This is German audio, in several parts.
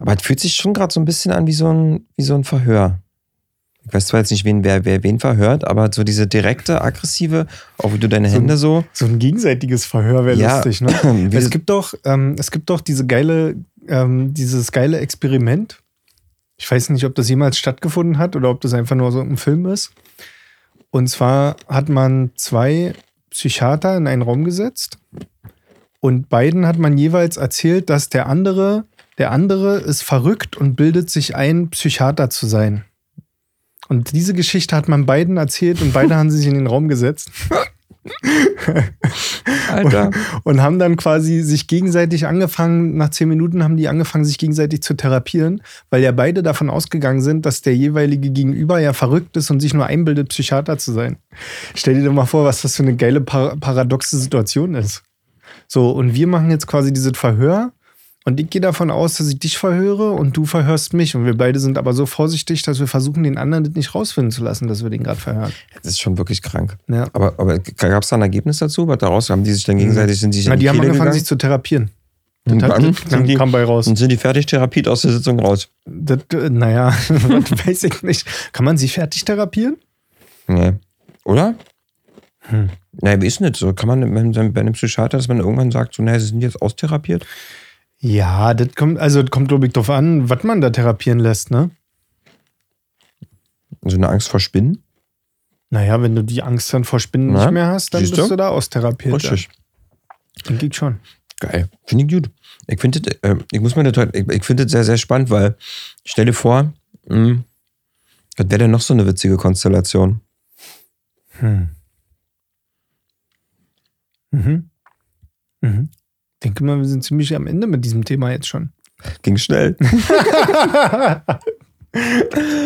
Aber es fühlt sich schon gerade so ein bisschen an wie so ein, wie so ein Verhör. Ich weiß zwar jetzt nicht, wen, wer, wer wen verhört, aber so diese direkte, aggressive, auch wie du deine So ein- Hände so. So ein gegenseitiges Verhör wäre Ja, lustig, ne? Es gibt doch, ähm, es gibt doch diese geile, ähm, dieses geile Experiment. Ich weiß nicht, ob das jemals stattgefunden hat oder ob das einfach nur so ein Film ist. Und zwar hat man zwei Psychiater in einen Raum gesetzt und beiden hat man jeweils erzählt, dass der andere, der andere ist verrückt und bildet sich ein, Psychiater zu sein. Und diese Geschichte hat man beiden erzählt und beide haben sich in den Raum gesetzt Alter. und haben dann quasi sich gegenseitig angefangen, nach zehn Minuten haben die angefangen, sich gegenseitig zu therapieren, weil ja beide davon ausgegangen sind, dass der jeweilige Gegenüber ja verrückt ist und sich nur einbildet, Psychiater zu sein. Stell dir doch mal vor, was das für eine geile par paradoxe Situation ist. So, und wir machen jetzt quasi dieses Verhör. Und ich gehe davon aus, dass ich dich verhöre und du verhörst mich. Und wir beide sind aber so vorsichtig, dass wir versuchen, den anderen das nicht rausfinden zu lassen, dass wir den gerade verhören. Das ist schon wirklich krank. Ja. Aber, aber gab es da ein Ergebnis dazu? Was daraus? Haben die sich dann gegenseitig, sind die sich Na, in die haben Kehle angefangen, gegangen? sich zu therapieren. Und Das hat- dann, dann sind die, kam bei raus. und sind die fertig therapiert aus der Sitzung raus? Das, äh, naja, weiß ich nicht. Kann man sie fertig therapieren? Nee. Oder? Hm. Naja, wie ist denn das so? Kann man bei einem Psychiater, dass man irgendwann sagt, so, naja, sie sind jetzt austherapiert? Ja, das kommt, also das kommt, glaube ich, drauf an, was man da therapieren lässt, ne? So eine Angst vor Spinnen? Naja, wenn du die Angst dann vor Spinnen Na, nicht mehr hast, dann bist du? du da austherapiert. Richtig. Dann geht schon. Geil. Finde ich gut. Ich finde, das, äh, ich muss mir das ich, ich finde das sehr, sehr spannend, weil stell dir vor, mh, was wäre denn noch so eine witzige Konstellation? Hm. Mhm. Mhm. Denke mal, wir sind ziemlich am Ende mit diesem Thema jetzt schon. Ging schnell.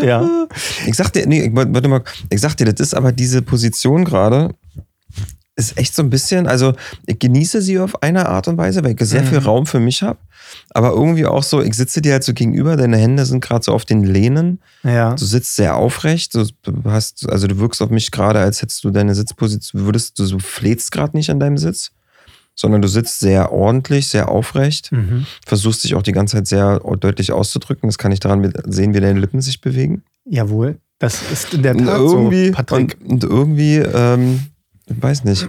ja. Ich sag dir, nee, ich, warte mal, ich sag dir, das ist aber diese Position gerade, ist echt so ein bisschen, also ich genieße sie auf eine Art und Weise, weil ich sehr viel Mhm. Raum für mich habe. Aber irgendwie auch so, ich sitze dir halt so gegenüber, deine Hände sind gerade so auf den Lehnen. Ja. Du sitzt sehr aufrecht, du hast, also du wirkst auf mich gerade, als hättest du deine Sitzposition, würdest du so flätst gerade nicht an deinem Sitz, sondern du sitzt sehr ordentlich, sehr aufrecht, Mhm. versuchst dich auch die ganze Zeit sehr deutlich auszudrücken. Das kann ich daran sehen, wie deine Lippen sich bewegen. Jawohl. Das ist in der Und Tat irgendwie, so, Patrick. Und, und irgendwie, ähm, ich weiß nicht,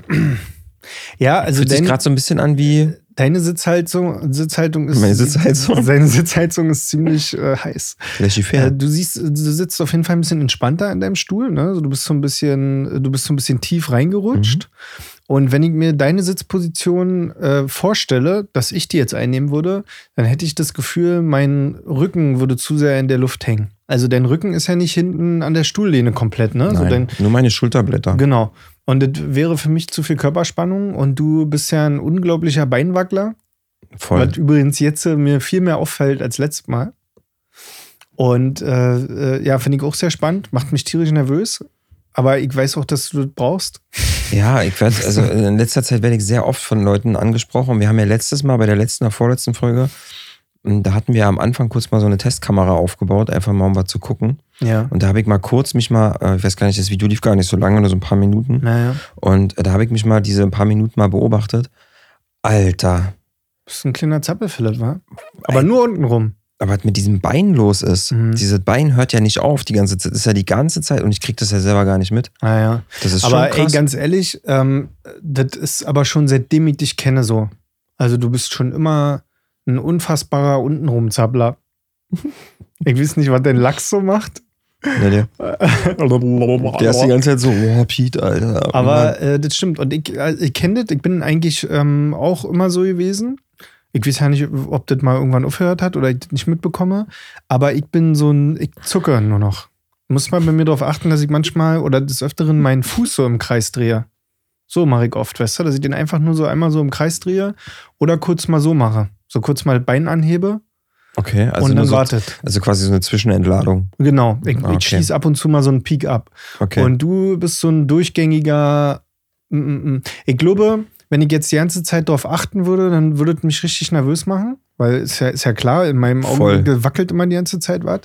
ja, also fühlt sich gerade so ein bisschen an wie, deine Sitzhaltung, Sitzhaltung ist. Meine Sitzheizung? Seine Sitzheizung ist ziemlich äh, heiß. Äh, du siehst, du sitzt auf jeden Fall ein bisschen entspannter in deinem Stuhl. Ne? Also du bist so ein bisschen, du bist so ein bisschen tief reingerutscht. Mhm. Und wenn ich mir deine Sitzposition äh, vorstelle, dass ich die jetzt einnehmen würde, dann hätte ich das Gefühl, mein Rücken würde zu sehr in der Luft hängen. Also dein Rücken ist ja nicht hinten an der Stuhllehne komplett, ne? So dein, Nein, nur meine Schulterblätter. Genau. Und das wäre für mich zu viel Körperspannung und du bist ja ein unglaublicher Beinwackler. Voll. Was übrigens jetzt äh, mir viel mehr auffällt als letztes Mal. Und äh, äh, ja, finde ich auch sehr spannend, macht mich tierisch nervös. Aber ich weiß auch, dass du das brauchst. Ja, ich werde, also in letzter Zeit werde ich sehr oft von Leuten angesprochen. Wir haben ja letztes Mal bei der letzten oder vorletzten Folge, m, da hatten wir am Anfang kurz mal so eine Testkamera aufgebaut, einfach mal um was zu gucken. Ja. Und da habe ich mal kurz mich mal, äh, ich weiß gar nicht, das Video lief gar nicht so lange, nur so ein paar Minuten. Naja, Und äh, da habe ich mich mal diese paar Minuten mal beobachtet. Alter, das ist ein kleiner Zappelphilipp, wa? Aber Ey. nur unten rum. Aber was mit diesem Bein los ist, Mhm. dieses Bein hört ja nicht auf die ganze Zeit. Das ist ja die ganze Zeit und ich kriege das ja selber gar nicht mit. Naja. Das ist Aber schon ey, krass. ganz ehrlich, ähm, das ist aber schon seitdem ich dich kenne so. Also du bist schon immer ein unfassbarer untenrum-Zappler. ich weiß nicht, was dein Lachs so macht. nee, nee. Der ist die ganze Zeit so, oh, Pete, Alter. Aber äh, das stimmt. Und ich, äh, ich kenne das, ich bin eigentlich ähm, auch immer so gewesen. Ich weiß ja nicht, ob das mal irgendwann aufgehört hat oder ich das nicht mitbekomme. Aber ich bin so ein, ich zucke nur noch. Muss man bei mir darauf achten, dass ich manchmal oder des Öfteren meinen Fuß so im Kreis drehe. So mache ich oft, weißt du, dass ich den einfach nur so einmal so im Kreis drehe oder kurz mal so mache. So kurz mal Bein anhebe okay, also, und dann so, wartet. also quasi so eine Zwischenentladung. Genau. Ich, Ah, okay. ich schieße ab und zu mal so einen Peak ab. Okay. Und du bist so ein durchgängiger. mm, mm, mm. Ich glaube, wenn ich jetzt die ganze Zeit darauf achten würde, dann würde es mich richtig nervös machen. Weil ist ja, ist ja klar, in meinem Voll. Auge wackelt immer die ganze Zeit was.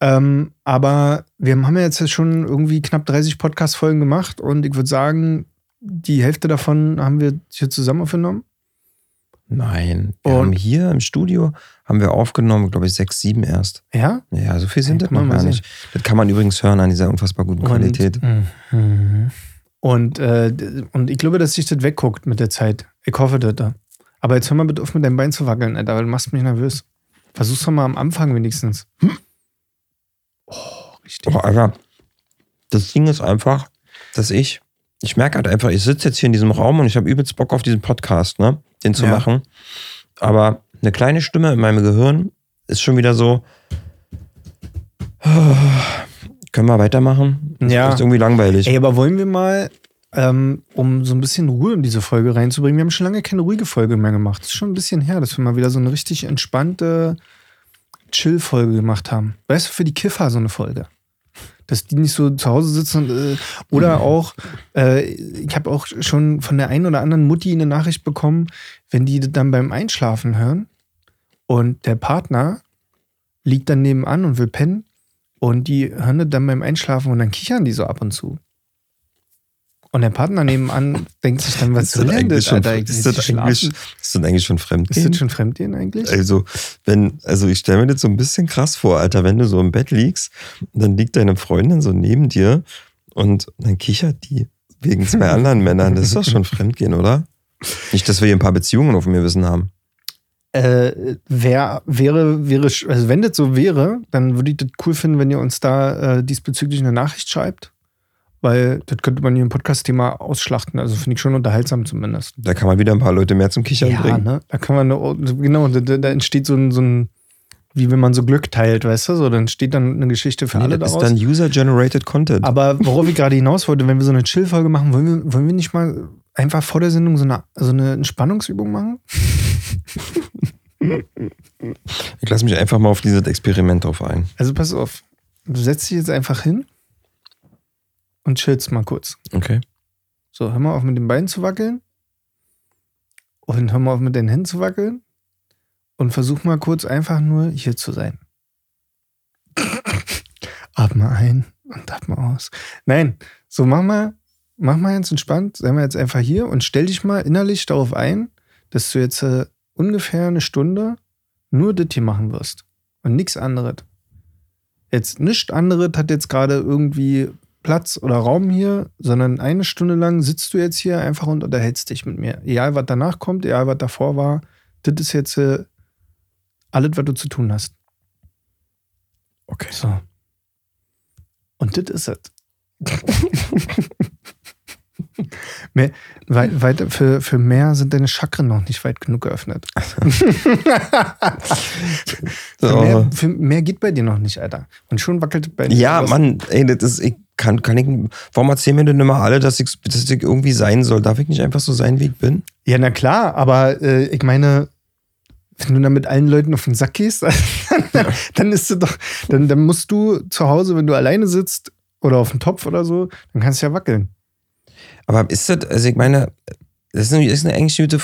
Ähm, aber wir haben ja jetzt schon irgendwie knapp 30 Podcast-Folgen gemacht und ich würde sagen, die Hälfte davon haben wir hier zusammen aufgenommen. Nein. Wir Und- haben hier im Studio haben wir aufgenommen, glaube ich, sechs, sieben erst. Ja? Ja, so viel sind das noch gar sehen. nicht. Das kann man übrigens hören an dieser unfassbar guten Qualität. Und, mhm. Und, äh, und ich glaube, dass sich das wegguckt mit der Zeit. Ich hoffe das da. Aber jetzt hör mal bitte auf mit deinem Bein zu wackeln, Alter, weil du machst mich nervös. Versuch's doch mal am Anfang wenigstens. Oh, richtig. Oh, Alter, das Ding ist einfach, dass ich, ich merke halt einfach, ich sitze jetzt hier in diesem Raum und ich habe übelst Bock auf diesen Podcast, ne? Den zu Ja. machen. Aber eine kleine Stimme in meinem Gehirn ist schon wieder so. Können wir weitermachen? Das Ja. ist irgendwie langweilig. Ey, aber wollen wir mal, ähm, um so ein bisschen Ruhe in diese Folge reinzubringen, wir haben schon lange keine ruhige Folge mehr gemacht. Das ist schon ein bisschen her, dass wir mal wieder so eine richtig entspannte Chill-Folge gemacht haben. Weißt du, für die Kiffer so eine Folge. Dass die nicht so zu Hause sitzen und, äh, oder auch, äh, ich habe auch schon von der einen oder anderen Mutti eine Nachricht bekommen, wenn die dann beim Einschlafen hören und der Partner liegt dann nebenan und will pennen und die hören das dann beim Einschlafen und dann kichern die so ab und zu. Und der Partner nebenan denkt sich dann, was soll denn das, Alter? ist das eigentlich, ist das eigentlich schon fremd? Ist das schon Fremdgehen eigentlich? Also, wenn, also ich stelle mir das so ein bisschen krass vor, Alter, wenn du so im Bett liegst, und dann liegt deine Freundin so neben dir und dann kichert die wegen zwei anderen Männern. Das ist doch schon Fremdgehen, oder? Nicht, dass wir hier ein paar Beziehungen auf mir Wissen haben. Äh, wär, wäre, wäre, also wenn das so wäre, dann würde ich das cool finden, wenn ihr uns da äh, diesbezüglich eine Nachricht schreibt. Weil das könnte man hier im Podcast-Thema ausschlachten. Also finde ich schon unterhaltsam zumindest. Da kann man wieder ein paar Leute mehr zum Kichern Ja, bringen. ne? Da kann man, eine, genau, da, da entsteht so ein, so ein, wie wenn man so Glück teilt, weißt du? So, dann steht dann eine Geschichte für Nee, alle das ist daraus. dann User-Generated Content. Aber worauf ich gerade hinaus wollte, wenn wir so eine Chill-Folge machen, wollen wir, wollen wir nicht mal einfach vor der Sendung so eine, so eine Entspannungsübung machen? Ich lasse mich einfach mal auf dieses Experiment drauf ein. Also pass auf, du setzt dich jetzt einfach hin und chillst mal kurz. Okay. So, hör mal auf mit den Beinen zu wackeln und hör mal auf mit den Händen zu wackeln und versuch mal kurz einfach nur hier zu sein. Atme ein und atme aus. Nein, so mach mal, mach mal ganz entspannt, sei mal jetzt einfach hier und stell dich mal innerlich darauf ein, dass du jetzt äh, ungefähr eine Stunde nur das hier machen wirst und nichts anderes. Jetzt nichts anderes hat jetzt gerade irgendwie Platz oder Raum hier, sondern eine Stunde lang sitzt du jetzt hier einfach und unterhältst dich mit mir. Egal, was danach kommt, egal, was davor war, das ist jetzt äh, alles, was du zu tun hast. Okay. So. Und das ist es. mehr, weit, weit, für, für mehr sind deine Chakren noch nicht weit genug geöffnet. für, mehr, für mehr geht bei dir noch nicht, Alter. Und schon wackelt bei dir. Ja, was. Mann, ey, das ist, ich kann, kann ich, warum erzählen mir denn immer alle, dass ich, dass ich irgendwie sein soll? Darf ich nicht einfach so sein, wie ich bin? Ja, na klar, aber äh, ich meine, wenn du dann mit allen Leuten auf den Sack gehst, dann, dann ist es doch, dann, dann musst du zu Hause, wenn du alleine sitzt oder auf dem Topf oder so, dann kannst du ja wackeln. Aber ist das, also ich meine, das ist, eine, ist eine eigentlich eine gute,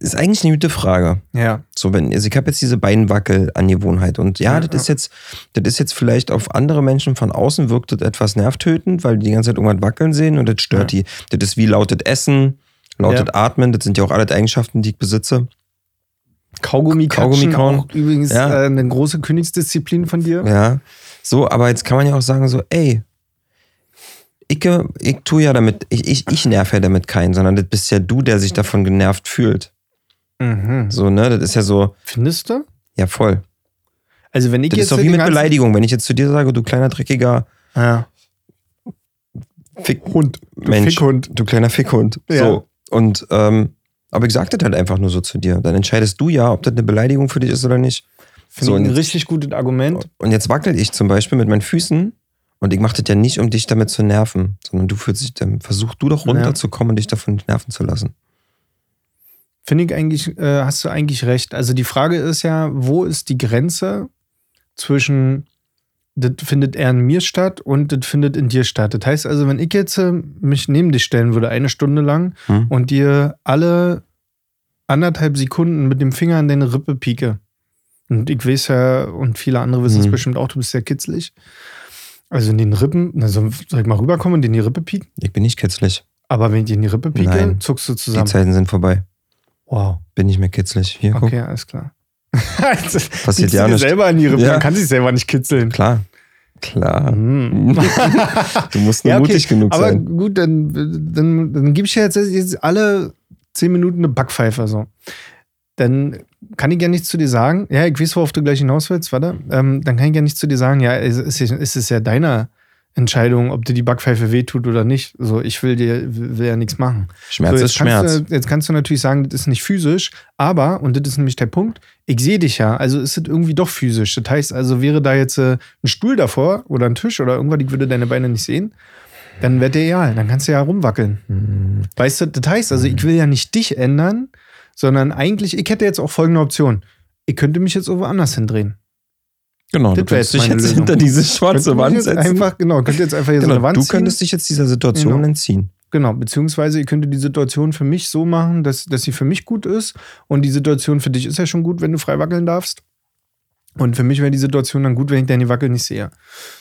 ist eigentlich eine gute Frage. Ja. So, wenn, also ich habe jetzt diese Beinwackel-Angewohnheit und ja, Ja, das ja. ist jetzt, das ist jetzt vielleicht auf andere Menschen von außen wirkt das etwas nervtötend, weil die die ganze Zeit irgendwas wackeln sehen und das stört die. Das ist wie lautet Essen, lautet Ja. Atmen, das sind ja auch alle Eigenschaften, die ich besitze. Kaugummi, Kaugummi kauen. auch übrigens Ja. äh, eine große Königsdisziplin von dir. Ja. So, aber jetzt kann man ja auch sagen, so, ey, ich, ich tue ja damit, ich, ich, ich nerv ja damit keinen, sondern das bist ja du, der sich davon genervt fühlt. Mhm. So, ne? Das ist ja so, Findest du? ja voll. Also wenn ich Das jetzt ist doch wie mit Beleidigung. Wenn ich jetzt zu dir sage, du kleiner dreckiger Ja. Fick Hund. Du Mensch, Fickhund. du kleiner Fickhund. Ja. So. Und, ähm, aber ich sag das halt einfach nur so zu dir. Dann entscheidest du ja, ob das eine Beleidigung für dich ist oder nicht. Finde So, ich ein richtig gutes Argument. Und jetzt wackel ich zum Beispiel mit meinen Füßen und ich mache das ja nicht, um dich damit zu nerven, sondern du fühlst dich, dann versuch du doch runterzukommen und dich davon nicht nerven zu lassen. Finde ich eigentlich, äh, hast du eigentlich recht. Also die Frage ist ja, wo ist die Grenze zwischen, das findet eher in mir statt und das findet in dir statt. Das heißt also, wenn ich jetzt äh, mich neben dich stellen würde, eine Stunde lang, Hm? und dir alle anderthalb Sekunden mit dem Finger an deine Rippe pieke. Und ich weiß ja, und viele andere wissen es Mhm. bestimmt auch, du bist sehr kitzlig. Also in den Rippen, also soll ich mal rüberkommen und in die Rippe pieken? Ich bin nicht kitzlig. Aber wenn ich dir in die Rippe pieke, Nein. zuckst du Die zusammen. Zeiten sind vorbei. Wow. Bin nicht mehr kitzlig. Hier, guck. Okay, alles klar. Passiert ja nicht. selber an die Rippen, Ja. man kann sich selber nicht kitzeln. Klar. Klar. Mhm. Du musst nur Ja, okay. mutig genug Aber sein. gut, dann, dann, dann gebe ich dir jetzt, jetzt alle zehn Minuten eine Backpfeife. So. Dann kann ich ja nichts zu dir sagen. Ja, ich weiß, worauf du gleich hinaus willst, warte. Ähm, dann kann ich ja nichts zu dir sagen. Ja, es ist, es ist ja deine Entscheidung, ob dir die Backpfeife wehtut oder nicht. So, ich will dir will ja nichts machen. Schmerz so, ist jetzt kannst Schmerz. Du, jetzt kannst du natürlich sagen, das ist nicht physisch, aber, und das ist nämlich der Punkt, ich sehe dich ja, also ist es irgendwie doch physisch. Das heißt, also wäre da jetzt äh, ein Stuhl davor oder ein Tisch oder irgendwas, ich würde deine Beine nicht sehen, dann wäre der egal, dann kannst du ja rumwackeln. Mhm. Weißt du, das heißt, also ich will ja nicht dich ändern, sondern eigentlich, ich hätte jetzt auch folgende Option. Ich könnte mich jetzt irgendwo anders hindrehen. Genau, du Das wär könntest jetzt dich jetzt Lösung. hinter diese schwarze Wand setzen. Einfach, genau, könnte jetzt einfach hier so genau, eine Wand du ziehen. könntest dich jetzt dieser Situation Genau. entziehen. Genau, beziehungsweise ihr könntet die Situation für mich so machen, dass, dass sie für mich gut ist. Und die Situation für dich ist ja schon gut, wenn du frei wackeln darfst. Und für mich wäre die Situation dann gut, wenn ich deine Wackel nicht sehe.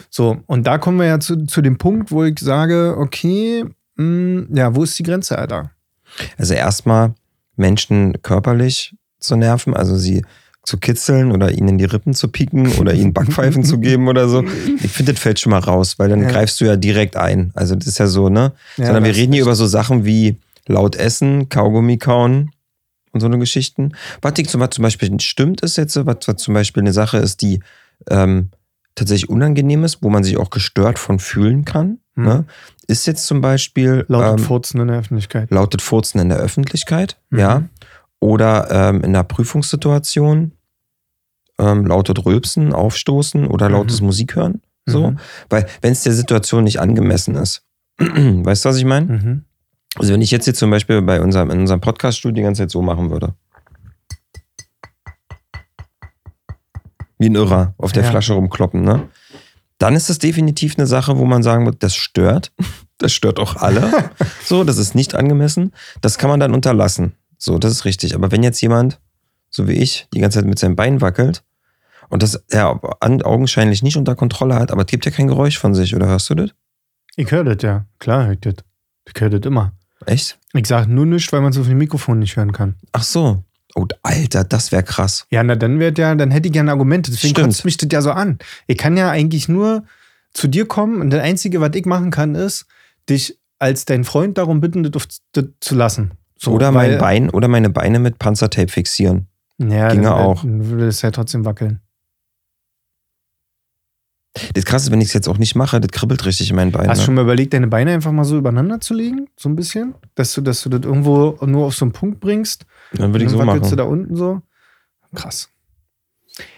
So, und da kommen wir ja zu, zu dem Punkt, wo ich sage, okay, mh, ja, wo ist die Grenze, Alter? Also erstmal Menschen körperlich zu nerven, also sie zu kitzeln oder ihnen in die Rippen zu pieken oder ihnen Backpfeifen zu geben oder so. Ich finde, das fällt schon mal raus, weil dann Ja. greifst du ja direkt ein. Also das ist ja so, ne? Ja, Sondern wir reden hier über so Sachen wie laut essen, Kaugummi kauen und so eine Geschichten. Was ich zum, was zum Beispiel stimmt ist jetzt, was, was zum Beispiel eine Sache ist, die ähm, tatsächlich unangenehm ist, wo man sich auch gestört von fühlen kann, Hm. ne? ist jetzt zum Beispiel Lautet ähm, Furzen in der Öffentlichkeit. lautet Furzen in der Öffentlichkeit, Mhm. ja. Oder ähm, in einer Prüfungssituation ähm, lautet Rülpsen, Aufstoßen oder lautes Mhm. Musik hören. So. Mhm. Weil, wenn es der Situation nicht angemessen ist. weißt du, was ich meine? Mhm. Also, wenn ich jetzt hier zum Beispiel bei unserem, in unserem Podcast-Studio die ganze Zeit so machen würde. Wie ein Irrer auf der Ja. Flasche rumkloppen, ne? Dann ist das definitiv eine Sache, wo man sagen wird, das stört. Das stört auch alle. so, das ist nicht angemessen. Das kann man dann unterlassen. So, das ist richtig. Aber wenn jetzt jemand, so wie ich, die ganze Zeit mit seinem Bein wackelt und das er augenscheinlich nicht unter Kontrolle hat, aber es gibt ja kein Geräusch von sich, oder hörst du das? Ich höre das, ja. Klar höre ich das. Ich höre das immer. Echt? Ich sage nur nichts, weil man es auf dem Mikrofon nicht hören kann. Ach so. Oh, Alter, das wäre krass. Ja, na dann wird ja, dann hätte ich gerne Argumente. Deswegen Stimmt. kotzt mich das ja so an. Ich kann ja eigentlich nur zu dir kommen und das Einzige, was ich machen kann, ist, dich als dein Freund darum bitten, das, das zu lassen. So, oder mein Bein oder meine Beine mit Panzertape fixieren. Ja, ginge dann, auch. Dann würde es ja trotzdem wackeln. Das krasse wenn ich es jetzt auch nicht mache, das kribbelt richtig in meinen Beinen. Hast du ne? schon mal überlegt, deine Beine einfach mal so übereinander zu legen? So ein bisschen? Dass du, dass du das irgendwo nur auf so einen Punkt bringst? Dann würde ich so dann machen. du da unten so? Krass.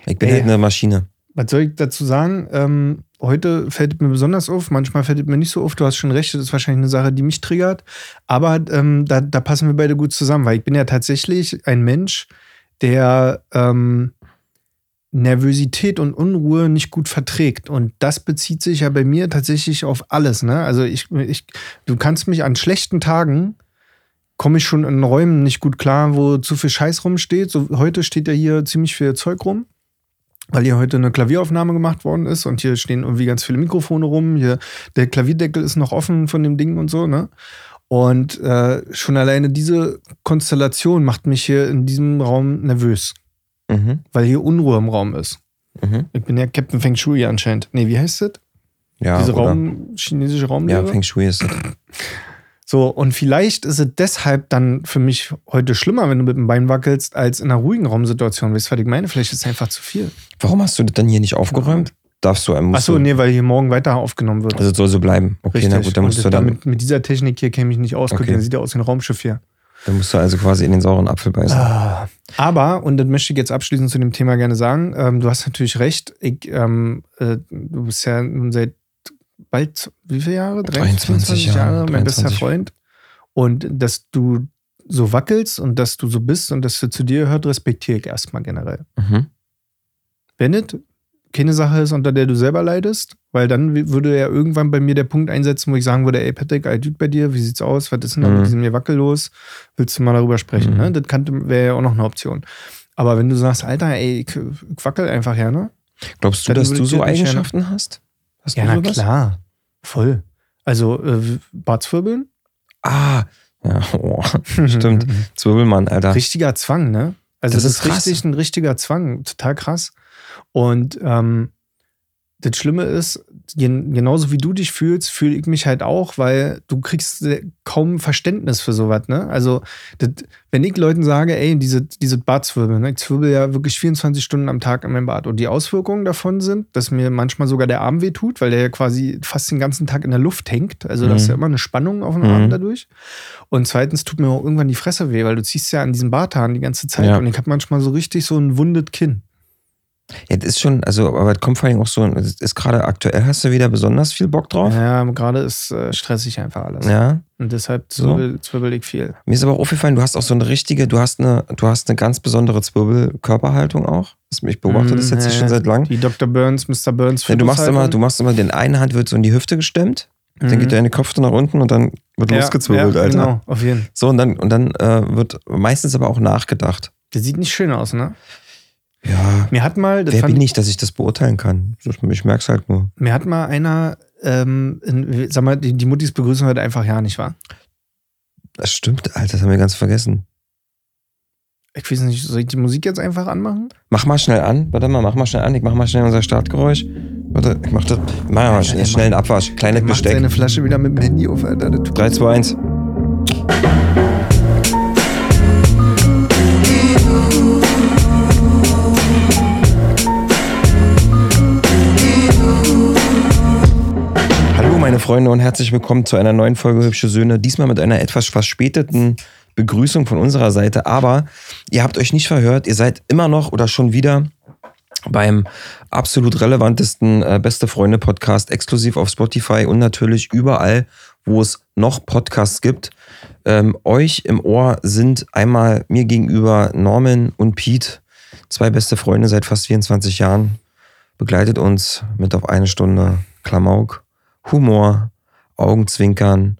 Ich bin Ey. halt eine Maschine. Was soll ich dazu sagen? Ähm, heute fällt es mir besonders auf, manchmal fällt es mir nicht so auf. Du hast schon recht, das ist wahrscheinlich eine Sache, die mich triggert. Aber ähm, da, da passen wir beide gut zusammen, weil ich bin ja tatsächlich ein Mensch, der ähm, Nervosität und Unruhe nicht gut verträgt. Und das bezieht sich ja bei mir tatsächlich auf alles. Ne? Also ich, ich, du kannst mich an schlechten Tagen komme ich schon in Räumen nicht gut klar, wo zu viel Scheiß rumsteht. So, heute steht ja hier ziemlich viel Zeug rum weil hier heute eine Klavieraufnahme gemacht worden ist und hier stehen irgendwie ganz viele Mikrofone rum. Hier der Klavierdeckel ist noch offen von dem Ding und so, ne? Und äh, schon alleine diese Konstellation macht mich hier in diesem Raum nervös, Mhm. weil hier Unruhe im Raum ist. Mhm. Ich bin ja Captain Feng Shui anscheinend. Nee, wie heißt das? Ja, Diese oder? Raum, chinesische Ja, Raumlehre? Feng Shui ist das. So, und vielleicht ist es deshalb dann für mich heute schlimmer, wenn du mit dem Bein wackelst, als in einer ruhigen Raumsituation. Weißt du, was ich meine? Vielleicht ist es einfach zu viel. Warum hast du das dann hier nicht aufgeräumt? Darfst du, musst Achso, du, nee, weil hier morgen weiter aufgenommen wird. Also es soll so bleiben. Okay, na gut, dann musst du dann, damit, mit dieser Technik hier käme ich nicht aus. Guck, Okay. der sieht ja aus wie ein Raumschiff hier. Dann musst du also quasi in den sauren Apfel beißen. Ah. Aber, und das möchte ich jetzt abschließend zu dem Thema gerne sagen, ähm, du hast natürlich recht. Ich, ähm, äh, du bist ja nun seit bald, wie viele Jahre? 23 23 Jahre, Jahre, mein bester 23. Freund. Und dass du so wackelst und dass du so bist und dass du zu dir gehört, respektiere ich erstmal generell. Mhm. Wenn es keine Sache ist, unter der du selber leidest, weil dann würde ja irgendwann bei mir der Punkt einsetzen, wo ich sagen würde, ey Patrick, all gut bei dir, wie sieht's aus, was ist denn da Mhm. mit diesem hier Wackel los? Willst du mal darüber sprechen? Mhm. Ne? Das wäre ja auch noch eine Option. Aber wenn du sagst, Alter, ey, ich, ich wackel einfach her, ne? Glaubst du, dass du so dir nicht Eigenschaften hast? Hast Ja, du na sowas? klar. Voll. Also, äh, Bartswirbeln? Ah, Ja, oh, stimmt. Zwirbelmann, Alter. Richtiger Zwang, ne? Also Das das, ist ist richtig ein richtiger Zwang, total krass. Und ähm, das Schlimme ist, gen genauso wie du dich fühlst, fühle ich mich halt auch, weil du kriegst kaum Verständnis für sowas, ne? Also, das, wenn ich Leuten sage, ey, diese, diese Bartzwirbel, ne? ich zwirbel ja wirklich 24 Stunden am Tag in meinem Bad. Und die Auswirkungen davon sind, dass mir manchmal sogar der Arm wehtut, weil der ja quasi fast den ganzen Tag in der Luft hängt. Also, da ist Mhm. ja immer eine Spannung auf dem Mhm. Arm dadurch. Und zweitens tut mir auch irgendwann die Fresse weh, weil du ziehst ja an diesen Barthahn die ganze Zeit. Ja. Und ich habe manchmal so richtig so ein wundet Kinn. Ja, das ist schon, also, aber es kommt vor allem auch so, ist gerade aktuell, hast du wieder besonders viel Bock drauf? Ja, gerade ist äh, stressig einfach alles. Ja. Und deshalb So. zwirbel, zwirbel ich viel. Mir ist aber auch aufgefallen, du hast auch so eine richtige, du hast eine, du hast eine ganz besondere Zwirbelkörperhaltung auch. Ich beobachte das Mm, jetzt hier ja. schon seit lang. Die Dr. Burns, Mr. Burns. Ja, du machst immer, du machst immer, den eine Hand wird so in die Hüfte gestemmt, dann Mhm. geht deine Kopf nach unten und dann wird ja, losgezwirbelt, ja, Alter. Genau, auf jeden Fall. So, und dann, und dann äh, wird meistens aber auch nachgedacht. Der sieht nicht schön aus, ne? Ja, Mir hat mal, wer bin ich, dass ich das beurteilen kann? Ich merk's halt nur. Mir hat mal einer, ähm, in, sag mal, die, die Muttis begrüßen heute einfach ja nicht wahr? Das stimmt, Alter, das haben wir ganz vergessen. Ich weiß nicht, soll ich die Musik jetzt einfach anmachen? Mach mal schnell an. Warte mal, mach mal schnell an. Ich mach mal schnell unser Startgeräusch. Warte, ich mach das. Mach mal schnell, schnell einen Abwasch. Kleines Er macht Besteck. seine Flasche wieder mit dem Handy auf, Alter. Das tut 3, 2, 1. meine Freunde und herzlich willkommen zu einer neuen Folge Hübsche Söhne. Diesmal mit einer etwas verspäteten Begrüßung von unserer Seite. Aber ihr habt euch nicht verhört. Ihr seid immer noch oder schon wieder beim absolut relevantesten äh, Beste Freunde Podcast exklusiv auf Spotify und natürlich überall, wo es noch Podcasts gibt. Ähm, euch im Ohr sind einmal mir gegenüber Norman und Pete, zwei beste Freunde seit fast 24 Jahren, begleitet uns mit auf eine Stunde Klamauk, Humor, Augenzwinkern.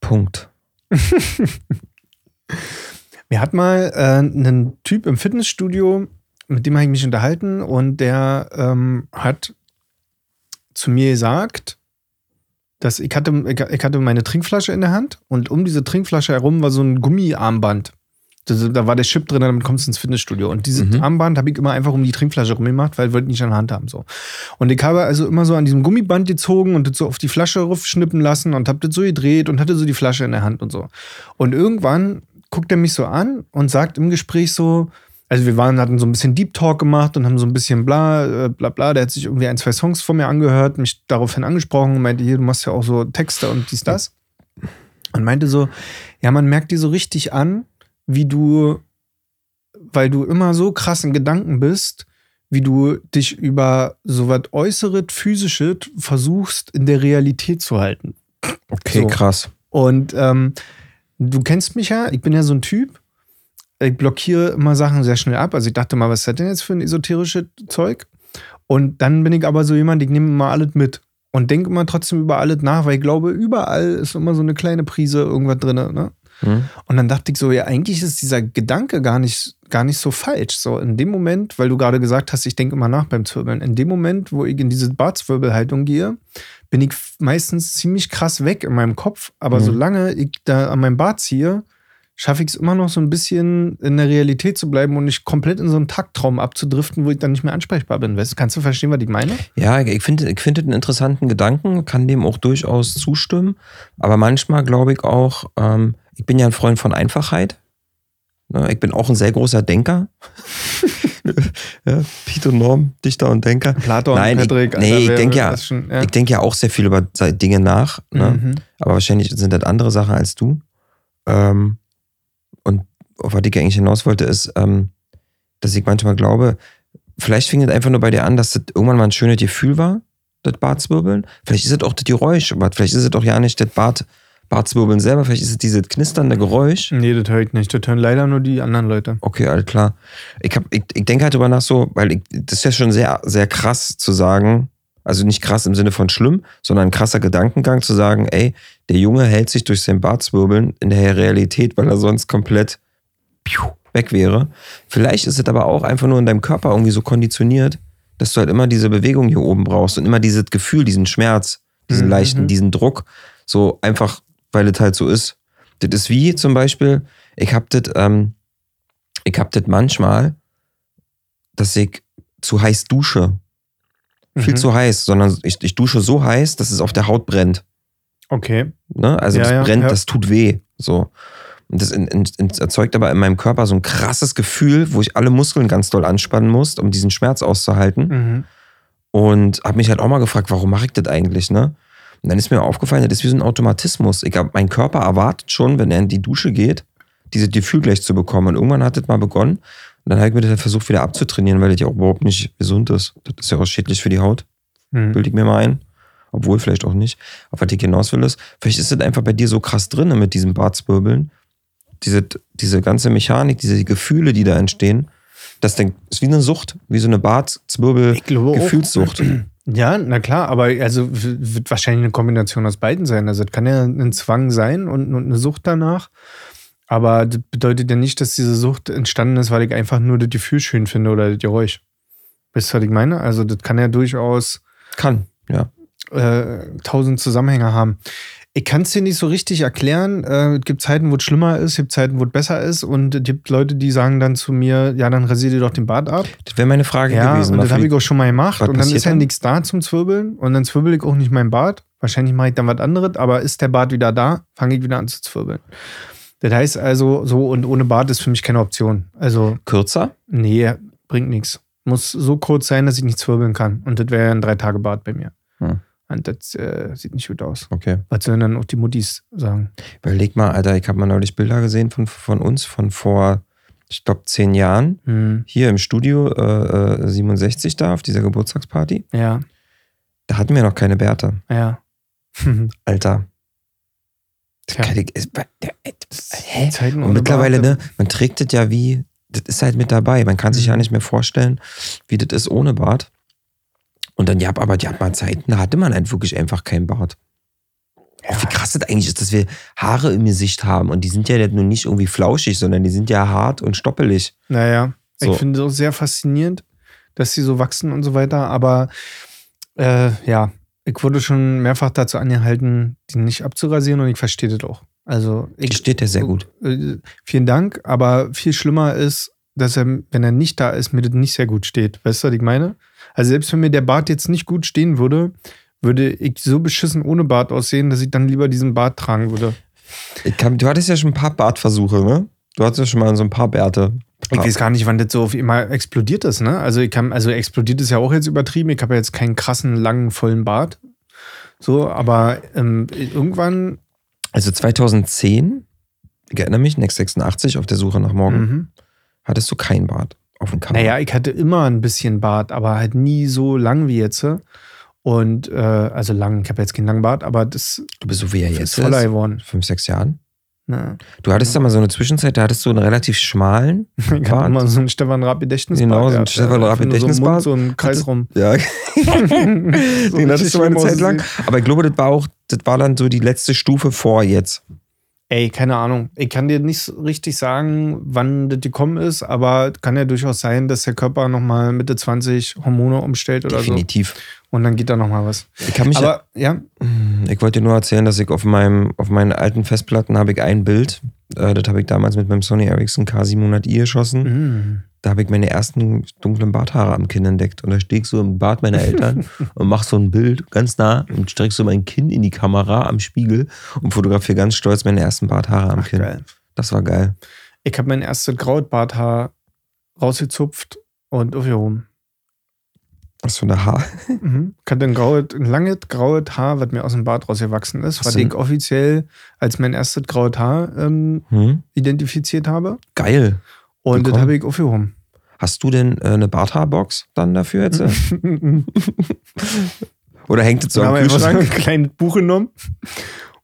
Punkt. Mir hat mal äh, einen Typ im Fitnessstudio, mit dem habe ich mich unterhalten und der ähm, hat zu mir gesagt, dass ich hatte, ich hatte meine Trinkflasche in der Hand und um diese Trinkflasche herum war so ein Gummiarmband. Da war der Chip drin, damit kommst du ins Fitnessstudio. Und dieses Mhm. Armband habe ich immer einfach um die Trinkflasche rumgemacht, weil ich wollte nicht an der Hand haben. So. Und ich habe also immer so an diesem Gummiband gezogen und das so auf die Flasche schnippen lassen und habe das so gedreht und hatte so die Flasche in der Hand und so. Und irgendwann guckt er mich so an und sagt im Gespräch so, also wir waren, hatten so ein bisschen Deep Talk gemacht und haben so ein bisschen bla, äh, bla, bla. Der hat sich irgendwie ein, zwei Songs von mir angehört, mich daraufhin angesprochen und meinte, hier, du machst ja auch so Texte und dies, das. Und meinte so, ja, man merkt dir so richtig an, wie du, weil du immer so krass in Gedanken bist, wie du dich über so was Äußeres, Physisches versuchst, in der Realität zu halten. Okay, So. krass. Und ähm, du kennst mich ja, ich bin ja so ein Typ. Ich blockiere immer Sachen sehr schnell ab. Also ich dachte mal, was ist das denn jetzt für ein esoterisches Zeug? Und dann bin ich aber so jemand, ich nehme immer alles mit. Und denke immer trotzdem über alles nach, weil ich glaube, überall ist immer so eine kleine Prise irgendwas drin. Ne? Hm? Und dann dachte ich so, ja, eigentlich ist dieser Gedanke gar nicht, gar nicht so falsch. So in dem Moment, weil du gerade gesagt hast, ich denke immer nach beim Zwirbeln, in dem Moment, wo ich in diese Barzwirbelhaltung gehe, bin ich meistens ziemlich krass weg in meinem Kopf. Aber Mhm. solange ich da an meinem Bart ziehe, schaffe ich es immer noch so ein bisschen in der Realität zu bleiben und nicht komplett in so einen Takttraum abzudriften, wo ich dann nicht mehr ansprechbar bin. Weißt, du, kannst du verstehen, was ich meine? Ja, ich finde ich finde den interessanten Gedanken, kann dem auch durchaus zustimmen. Aber manchmal glaube ich auch, ähm, ich bin ja ein Freund von Einfachheit. Ne, Ich bin auch ein sehr großer Denker. ja, Pete und Norm, Dichter und Denker. Platon, Nein, ich- Patrick. nee, ich wer denk will ja, schon, ja. Ich denke ja auch sehr viel über Dinge nach. Ne? Mhm. Aber wahrscheinlich sind das andere Sachen als du. Ähm, und auf was ich eigentlich hinaus wollte, ist, ähm, dass ich manchmal glaube, vielleicht fing es einfach nur bei dir an, dass das irgendwann mal ein schönes Gefühl war, das Bartzwirbeln. Vielleicht ist es auch das Geräusch, aber vielleicht ist es doch ja nicht das Bart, Bartzwirbeln selber, vielleicht ist es dieses knisternde Geräusch. Nee, das höre ich nicht. Das hören leider nur die anderen Leute. Okay, alles klar. Ich, hab, ich, ich denke halt drüber nach so, weil ich, das ist ja schon sehr, sehr krass zu sagen, also nicht krass im Sinne von schlimm, sondern ein krasser Gedankengang zu sagen, ey, der Junge hält sich durch sein Bartzwirbeln in der Realität, weil er sonst komplett weg wäre. Vielleicht ist es aber auch einfach nur in deinem Körper irgendwie so konditioniert, dass du halt immer diese Bewegung hier oben brauchst und immer dieses Gefühl, diesen Schmerz, diesen Mhm. leichten, diesen Druck, so einfach, weil es halt so ist. Das ist wie zum Beispiel, ich hab das, ähm, ich hab das manchmal, dass ich zu heiß dusche. Viel Mhm. zu heiß, sondern ich, ich dusche so heiß, dass es auf der Haut brennt. Okay. Ne? Also Ja, das ja, brennt, ja. das tut weh. So. Und das in, in, erzeugt aber in meinem Körper so ein krasses Gefühl, wo ich alle Muskeln ganz doll anspannen muss, um diesen Schmerz auszuhalten. Mhm. Und habe mich halt auch mal gefragt, warum mache ich das eigentlich, ne? Und dann ist mir aufgefallen, das ist wie so ein Automatismus. Ich hab, mein Körper erwartet schon, wenn er in die Dusche geht, dieses Gefühl gleich zu bekommen. Und irgendwann hat das mal begonnen. Und dann habe ich mir das halt versucht, wieder abzutrainieren, weil das ja auch überhaupt nicht gesund ist. Das ist ja auch schädlich für die Haut. Mhm. Bilde ich mir mal ein. Obwohl, vielleicht auch nicht. Auf was ich hinaus will, ist, vielleicht ist das einfach bei dir so krass drin mit diesem Bartzwirbeln. Diese, diese ganze Mechanik, diese Gefühle, die da entstehen, das ist wie eine Sucht, wie so eine. Bartzwirbel-Gefühlssucht. Ja, na klar, aber also wird wahrscheinlich eine Kombination aus beiden sein. Also es kann ja ein Zwang sein und, und eine Sucht danach. Aber das bedeutet ja nicht, dass diese Sucht entstanden ist, weil ich einfach nur das Gefühl schön finde oder das Geräusch. Weißt du, was ich meine? Also das kann ja durchaus Kann, ja. äh, tausend Zusammenhänge haben. Ich kann es dir nicht so richtig erklären. Äh, es gibt Zeiten, wo es schlimmer ist, es gibt Zeiten, wo es besser ist. Und es gibt Leute, die sagen dann zu mir, ja, dann rasier dir doch den Bart ab. Das wäre meine Frage Ja, gewesen. und das habe ich auch schon mal gemacht. Und dann ist ja nichts da zum Zwirbeln. Und dann zwirbel ich auch nicht mein Bart. Wahrscheinlich mache ich dann was anderes, aber ist der Bart wieder da, fange ich wieder an zu zwirbeln. Das heißt also, so und ohne Bart ist für mich keine Option. Also, Kürzer? nee, bringt nichts. Muss so kurz sein, dass ich nicht zwirbeln kann. Und das wäre ja ein Drei-Tage-Bart bei mir. Hm. Und das äh, sieht nicht gut aus. Okay. Was sollen dann auch die Muttis sagen? Überleg mal, Alter, ich habe mal neulich Bilder gesehen von, von uns von vor, ich glaube, zehn Jahren. Hm, Hier im Studio äh, äh, 67 da, auf dieser Geburtstagsparty. ja, Da hatten wir noch keine Bärte. ja. Alter. Hä? Zeiten Und mittlerweile, ne, man trägt das ja wie, das ist halt mit dabei. Man kann sich Mhm. ja nicht mehr vorstellen, wie das ist ohne Bart. Und dann, ja, aber die hat mal Zeiten, da hatte man halt wirklich einfach keinen Bart. Auch wie krass das eigentlich ist, dass wir Haare im Gesicht haben. Und die sind ja nun nicht irgendwie flauschig, sondern die sind ja hart und stoppelig. Naja, So. ich finde es auch sehr faszinierend, dass sie so wachsen und so weiter. Aber äh, ja, ich wurde schon mehrfach dazu angehalten, die nicht abzurasieren und ich verstehe das auch. Also Die ich, steht ja sehr gut. äh, vielen Dank, aber viel schlimmer ist, dass er, wenn er nicht da ist, mir das nicht sehr gut steht. Weißt du, was ich meine? Also selbst wenn mir der Bart jetzt nicht gut stehen würde, würde ich so beschissen ohne Bart aussehen, dass ich dann lieber diesen Bart tragen würde. Ich kann, du hattest ja schon ein paar Bartversuche, ne? Du hattest ja schon mal so ein paar Bärte. Ich weiß gar nicht, wann das so auf einmal explodiert ist, ne? Also ich kann, also explodiert ist ja auch jetzt übertrieben. Ich habe ja jetzt keinen krassen, langen, vollen Bart. So, aber ähm, irgendwann. Also 2010, ich erinnere mich, Next 86 auf der Suche nach morgen, Mhm. hattest du kein Bart auf dem Cover. Naja, ich hatte immer ein bisschen Bart, aber halt nie so lang wie jetzt. Und äh, also lang, ich habe jetzt keinen langen Bart, aber das Du bist so wie er jetzt voller ist. geworden. Fünf, sechs Jahren. Ne? Du hattest da mal so eine Zwischenzeit, da hattest du einen relativ schmalen. Ich hatte Bart. immer so einen Stefan Raab Gedächtnisbart. Genau, so einen Stefan ja. Raab Gedächtnisbart. So, so einen Kreis rum. Ja, den hattest du mal eine Zeit lang. Aber ich glaube, das war auch, das war dann so die letzte Stufe vor jetzt. Ey, keine Ahnung. Ich kann dir nicht richtig sagen, wann das gekommen ist, aber kann ja durchaus sein, dass der Körper nochmal Mitte 20 Hormone umstellt oder Definitiv. so. Und dann geht da nochmal was. Ich kann mich Aber ja, Ich wollte dir nur erzählen, dass ich auf meinem, auf meinen alten Festplatten habe ich ein Bild. Äh, das habe ich damals mit meinem Sony Ericsson K700i geschossen. Da habe ich meine ersten dunklen Barthaare am Kinn entdeckt. Und da stehe ich so im Bart meiner Eltern und mache so ein Bild ganz nah und strecke so mein Kinn in die Kamera am Spiegel und fotografiere ganz stolz meine ersten Barthaare am ach, Kinn. geil. Das war geil. Ich habe mein erstes Grautbarthaar rausgezupft und aufgehoben. Was für eine Haar. Mhm. Ich hatte ein, graues, ein langes graues Haar, was mir aus dem Bart rausgewachsen ist, was ich offiziell als mein erstes graues Haar ähm, Hm? identifiziert habe. Geil. Und das habe ich aufgehoben. Hast du denn äh, eine Barthaarbox dann dafür jetzt? Oder hängt es so am habe ich so ein Kühlschrank? kleines Buch genommen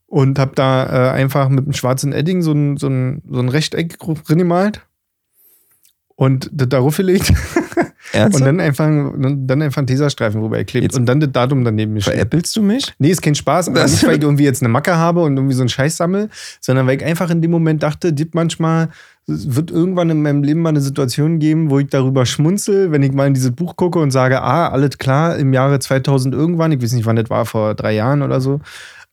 und habe da äh, einfach mit einem schwarzen Edding so ein, so ein, so ein Rechteck drin gemalt und das darauf gelegt Ernsthaft? und dann einfach, dann einfach einen Teserstreifen rüber geklebt Jetzt- und dann das Datum daneben geschrieben. Veräppelst du mich? Nee, ist kein Spaß, aber Das- nicht, weil ich irgendwie jetzt eine Macke habe und irgendwie so einen Scheiß sammel, sondern weil ich einfach in dem Moment dachte, gibt manchmal, es wird irgendwann in meinem Leben mal eine Situation geben, wo ich darüber schmunzel, wenn ich mal in dieses Buch gucke und sage, ah, alles klar, im Jahre 2000 irgendwann, ich weiß nicht, wann das war, vor drei Jahren oder so,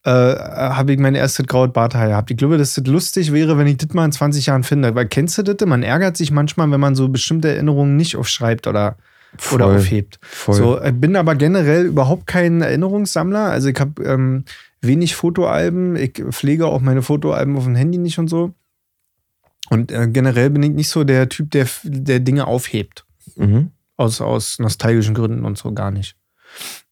äh, habe ich mein erstes graues Barthaar gehabt. Ich glaube, dass das lustig wäre, wenn ich das mal in 20 Jahren finde. Weil kennst du das? Man ärgert sich manchmal, wenn man so bestimmte Erinnerungen nicht aufschreibt oder, oder Voll. aufhebt. Voll. So, äh, bin aber generell überhaupt kein Erinnerungssammler. Also ich habe ähm, wenig Fotoalben. Ich pflege auch meine Fotoalben auf dem Handy nicht und so. Und äh, generell bin ich nicht so der Typ, der, der Dinge aufhebt. Mhm. Aus, aus nostalgischen Gründen und so gar nicht.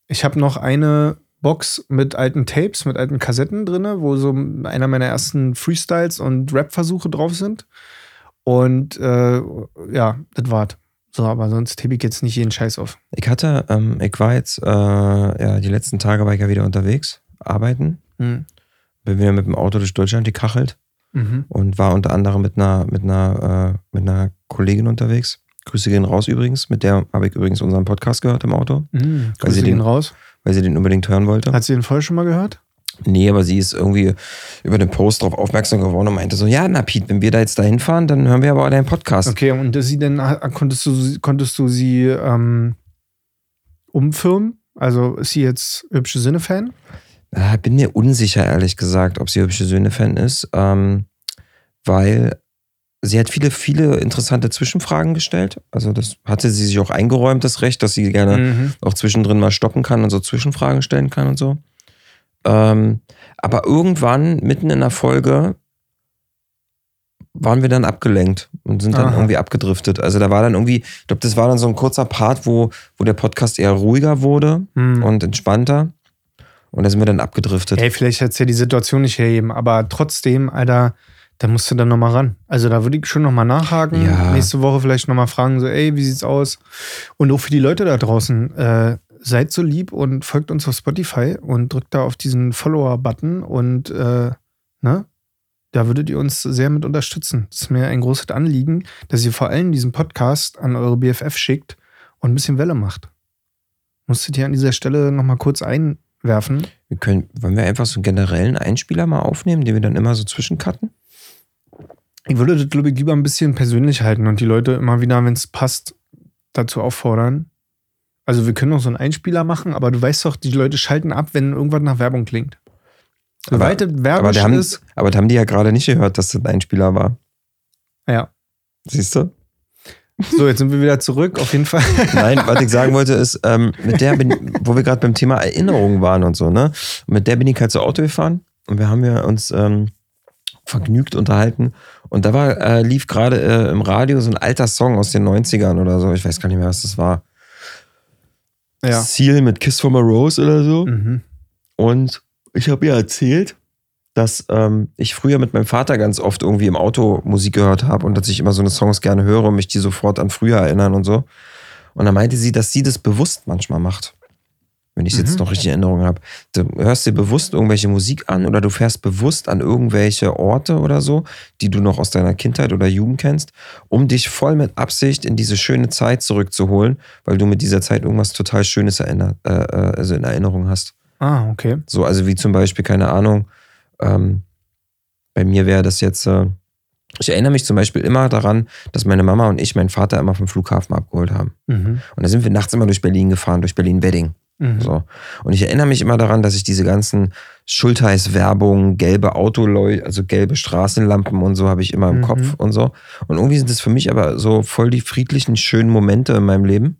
Ich habe noch eine Box mit alten Tapes, mit alten Kassetten drin, wo so einer meiner ersten Freestyles und Rap-Versuche drauf sind. Und äh, ja, das war's. So, aber sonst hebe ich jetzt nicht jeden Scheiß auf. Ich hatte, ähm, ich war jetzt, äh, ja, die letzten Tage war ich ja wieder unterwegs, arbeiten. Mhm. Bin wieder mit dem Auto durch Deutschland gekachelt Mhm. und war unter anderem mit einer, mit einer, äh, mit einer Kollegin unterwegs. Grüße gehen raus übrigens. Mit der habe ich übrigens unseren Podcast gehört im Auto, Mhm. Weil sie Grüße gehen den- raus. weil sie den unbedingt hören wollte. Hat sie den vorher schon mal gehört? Nee, aber sie ist irgendwie über den Post darauf aufmerksam geworden und meinte so, ja, na Piet, wenn wir da jetzt dahin fahren, dann hören wir aber auch deinen Podcast. Okay, und sie denn, konntest du, sie- konntest du sie ähm, umfirmen? Also ist sie jetzt hübsche Sinne-Fan? Äh, bin mir unsicher, ehrlich gesagt, ob sie hübsche Söhne-Fan ist, ähm, weil sie hat viele, viele interessante Zwischenfragen gestellt. Also das hatte sie sich auch eingeräumt, das Recht, dass sie gerne Mhm. auch zwischendrin mal stoppen kann und so Zwischenfragen stellen kann und so. Ähm, aber irgendwann, mitten in der Folge, waren wir dann abgelenkt und sind dann Aha. irgendwie abgedriftet. Also da war dann irgendwie, ich glaube, das war dann so ein kurzer Part, wo, wo der Podcast eher ruhiger wurde Mhm. und entspannter. Und da sind wir dann abgedriftet. Hey, vielleicht hat es ja die Situation nicht hergeben, aber trotzdem, Alter, da musst du dann nochmal ran. Also da würde ich schon nochmal nachhaken. Ja. Nächste Woche vielleicht nochmal fragen, so, ey, wie sieht's aus? Und auch für die Leute da draußen, äh, seid so lieb und folgt uns auf Spotify und drückt da auf diesen Follower-Button und äh, ne? Da würdet ihr uns sehr mit unterstützen. Das ist mir ein großes Anliegen, dass ihr vor allem diesen Podcast an eure BFF schickt und ein bisschen Welle macht. Musstet ihr an dieser Stelle nochmal kurz einwerfen. Wir können, wollen wir einfach so einen generellen Einspieler mal aufnehmen, den wir dann immer so zwischencutten? Ich würde das, glaube ich, lieber ein bisschen persönlich halten und die Leute immer wieder, wenn es passt, dazu auffordern. Also wir können auch so einen Einspieler machen, aber du weißt doch, die Leute schalten ab, wenn irgendwas nach Werbung klingt. Aber- das Aber, Werbung haben, ist, aber das haben die ja gerade nicht gehört, dass das ein Einspieler war. ja. Siehst du? So, jetzt sind wir wieder zurück, auf jeden Fall. Nein, was ich sagen wollte ist, ähm, mit der bin, wo wir gerade beim Thema Erinnerungen waren und so, ne? Und mit der bin ich halt so Auto gefahren und wir haben ja uns ähm, vergnügt unterhalten. Und da war, äh, lief gerade äh, im Radio so ein alter Song aus den 90ern oder so. Ich weiß gar nicht mehr, was das war. Ja. Seal mit Kiss from a Rose oder so. Mhm. Und ich habe ihr erzählt, dass ähm, ich früher mit meinem Vater ganz oft irgendwie im Auto Musik gehört habe und dass ich immer so eine Songs gerne höre und mich die sofort an früher erinnern und so. Und dann meinte sie, dass sie das bewusst manchmal macht. Wenn ich jetzt Mhm. noch richtig in Erinnerung habe. Du hörst dir bewusst irgendwelche Musik an oder du fährst bewusst an irgendwelche Orte oder so, die du noch aus deiner Kindheit oder Jugend kennst, um dich voll mit Absicht in diese schöne Zeit zurückzuholen, weil du mit dieser Zeit irgendwas total Schönes erinnert, äh, äh, also in Erinnerung hast. Ah, okay. So, also wie zum Beispiel, keine Ahnung, ähm, bei mir wäre das jetzt, äh, ich erinnere mich zum Beispiel immer daran, dass meine Mama und ich meinen Vater immer vom Flughafen abgeholt haben. Mhm. Und da sind wir nachts immer durch Berlin gefahren, durch Berlin-Wedding. Mhm. So. Und ich erinnere mich immer daran, dass ich diese ganzen Schultheiß-Werbung, gelbe Autoleu, also gelbe Straßenlampen und so habe ich immer im Mhm. Kopf und so. Und irgendwie sind es für mich aber so voll die friedlichen, schönen Momente in meinem Leben.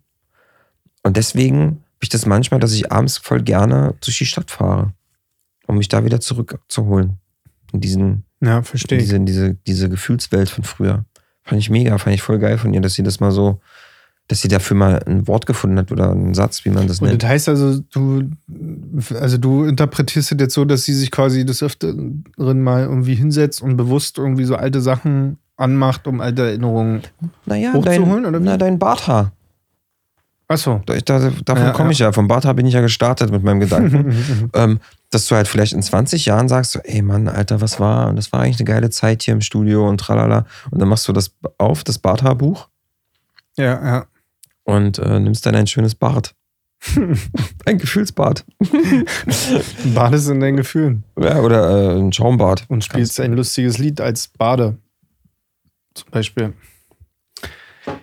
Und deswegen habe ich das manchmal, dass ich abends voll gerne durch die Stadt fahre, um mich da wieder zurückzuholen. In diesen, Ja, verstehe diese, diese, diese Gefühlswelt von früher. Fand ich mega, fand ich voll geil von ihr, dass sie das mal so, dass sie dafür mal ein Wort gefunden hat oder einen Satz, wie man das nennt. Und das heißt also, du, also du interpretierst es jetzt so, dass sie sich quasi des Öfteren mal irgendwie hinsetzt und bewusst irgendwie so alte Sachen anmacht, um alte Erinnerungen. Naja, hochzuholen, dein, oder wie? na, dein Barthaar. Achso. Da, da, davon Ja, komme ja. ich ja. Vom Barthaar bin ich ja gestartet mit meinem Gedanken. ähm, dass du halt vielleicht in 20 Jahren sagst, so, ey Mann, Alter, was war? Und das war eigentlich eine geile Zeit hier im Studio und tralala. Und dann machst du das auf, das Barthaarbuch, ja, ja. und äh, nimmst dann ein schönes Bart. ein Gefühlsbad. Badest in deinen Gefühlen Ja, oder äh, ein Schaumbad. und spielst ein lustiges Lied als Bade. Zum Beispiel.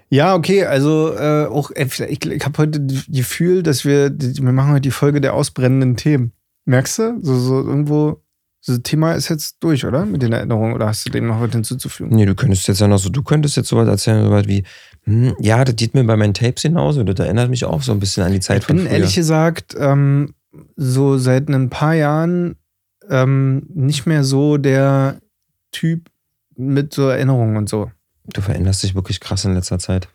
Ja, okay, also äh, auch, äh, ich, ich habe heute das Gefühl, dass wir, wir machen heute die Folge der ausbrennenden Themen. Merkst du? So, so irgendwo, das Thema ist jetzt durch, oder? Mit den Erinnerungen. Oder hast du dem noch was hinzuzufügen? Nee, du könntest jetzt ja noch so, du könntest jetzt sowas erzählen, sowas wie, hm, ja, das geht mir bei meinen Tapes hinaus und das erinnert mich auch so ein bisschen an die Zeit ich bin von früher. ehrlich gesagt ähm, so seit ein paar Jahren ähm, nicht mehr so der Typ mit so Erinnerungen und so. Du veränderst dich wirklich krass in letzter Zeit.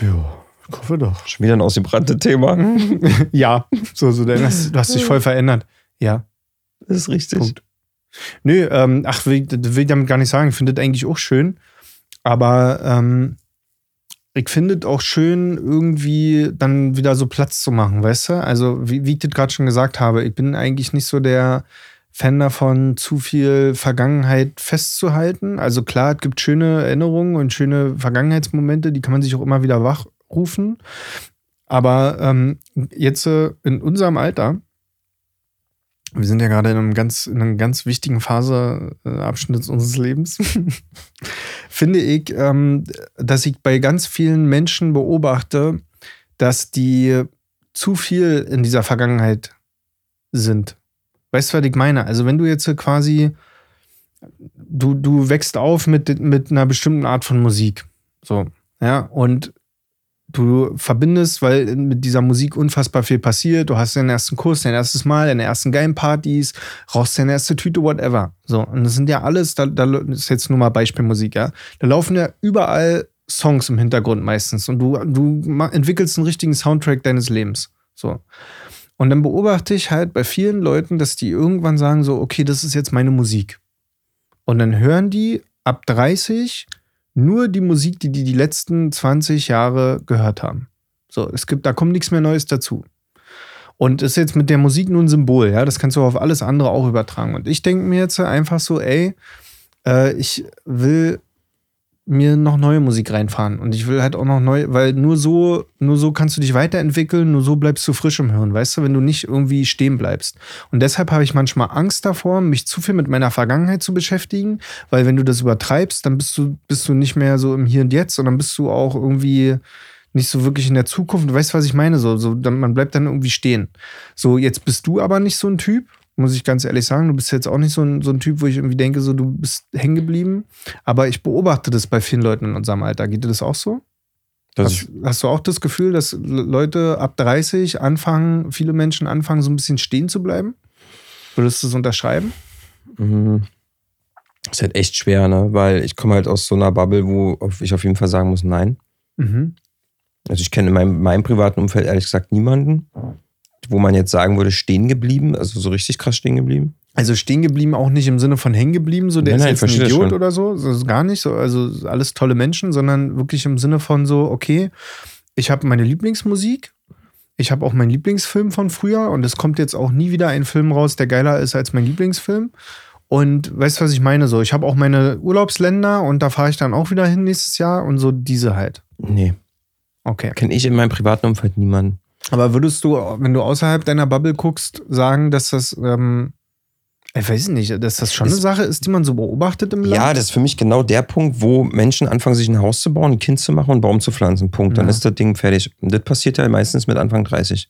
Ja, ich hoffe doch. Schon wieder ein ausgebranntes Thema. ja, so, so, du hast, du hast dich voll verändert. Ja, Das ist richtig. Punkt. Nö, ähm, ach, will, will ich damit gar nicht sagen. Ich finde das eigentlich auch schön. Aber ähm, ich finde es auch schön, irgendwie dann wieder so Platz zu machen, weißt du? Also, wie, wie ich das gerade schon gesagt habe, ich bin eigentlich nicht so der Fan davon, zu viel Vergangenheit festzuhalten. Also klar, es gibt schöne Erinnerungen und schöne Vergangenheitsmomente, die kann man sich auch immer wieder wachrufen. Aber ähm, jetzt äh, in unserem Alter, wir sind ja gerade in, einem ganz, in einer ganz wichtigen Phase, äh, unseres Lebens, finde ich, ähm, dass ich bei ganz vielen Menschen beobachte, dass die zu viel in dieser Vergangenheit sind. Weißt du, was ich meine? Also, wenn du jetzt quasi, du, du wächst auf mit, mit einer bestimmten Art von Musik. So, ja, und du verbindest, weil mit dieser Musik unfassbar viel passiert. Du hast deinen ersten Kuss, dein erstes Mal, deine ersten geilen Partys, rauchst deine erste Tüte, whatever. So, und das sind ja alles, da, da ist jetzt nur mal Beispielmusik, ja. Da laufen ja überall Songs im Hintergrund meistens und du, du entwickelst einen richtigen Soundtrack deines Lebens. So. Und dann beobachte ich halt bei vielen Leuten, dass die irgendwann sagen so, okay, das ist jetzt meine Musik. Und dann hören die ab 30 nur die Musik, die die die letzten 20 Jahre gehört haben. So, es gibt, da kommt nichts mehr Neues dazu. Und ist jetzt mit der Musik nur ein Symbol, ja, das kannst du auf alles andere auch übertragen. Und ich denke mir jetzt einfach so, ey, äh, ich will mir noch neue Musik reinfahren und ich will halt auch noch neu, weil nur so, nur so kannst du dich weiterentwickeln, nur so bleibst du frisch im Hirn, weißt du, wenn du nicht irgendwie stehen bleibst. Und deshalb habe ich manchmal Angst davor, mich zu viel mit meiner Vergangenheit zu beschäftigen, weil wenn du das übertreibst, dann bist du, bist du nicht mehr so im Hier und Jetzt, sondern bist du auch irgendwie nicht so wirklich in der Zukunft. Du was ich meine? So, so, man bleibt dann irgendwie stehen. So, jetzt bist du aber nicht so ein Typ, muss ich ganz ehrlich sagen. Du bist jetzt auch nicht so ein, so ein Typ, wo ich irgendwie denke, so, du bist hängen geblieben. Aber ich beobachte das bei vielen Leuten in unserem Alter. Geht dir das auch so? Das Hast, hast du auch das Gefühl, dass Le- Leute ab 30 anfangen, viele Menschen anfangen, so ein bisschen stehen zu bleiben? Würdest du das unterschreiben? Mhm. ist halt echt schwer, ne? Weil ich komme halt aus so einer Bubble, wo ich auf jeden Fall sagen muss, nein. Mhm. Also ich kenne in meinem, meinem privaten Umfeld ehrlich gesagt niemanden, wo man jetzt sagen würde, stehen geblieben, also so richtig krass stehen geblieben. Also stehen geblieben auch nicht im Sinne von hängen geblieben, so der Nein, nein, ist jetzt ein Idiot oder so, das ist gar nicht so, also alles tolle Menschen, sondern wirklich im Sinne von so, okay, ich habe meine Lieblingsmusik, ich habe auch meinen Lieblingsfilm von früher und es kommt jetzt auch nie wieder ein Film raus, der geiler ist als mein Lieblingsfilm. Und weißt du, was ich meine? So, ich habe auch meine Urlaubsländer und da fahre ich dann auch wieder hin nächstes Jahr und so diese halt. Nee, Okay. kenne ich in meinem privaten Umfeld niemanden. Aber würdest du, wenn du außerhalb deiner Bubble guckst, sagen, dass das, ähm, ich weiß nicht, dass das schon Es- eine Sache ist, die man so beobachtet im Land? Ja, das ist für mich genau der Punkt, wo Menschen anfangen, sich ein Haus zu bauen, ein Kind zu machen und einen Baum zu pflanzen. Punkt. Dann Ja. ist das Ding fertig. Und das passiert ja meistens mit Anfang 30.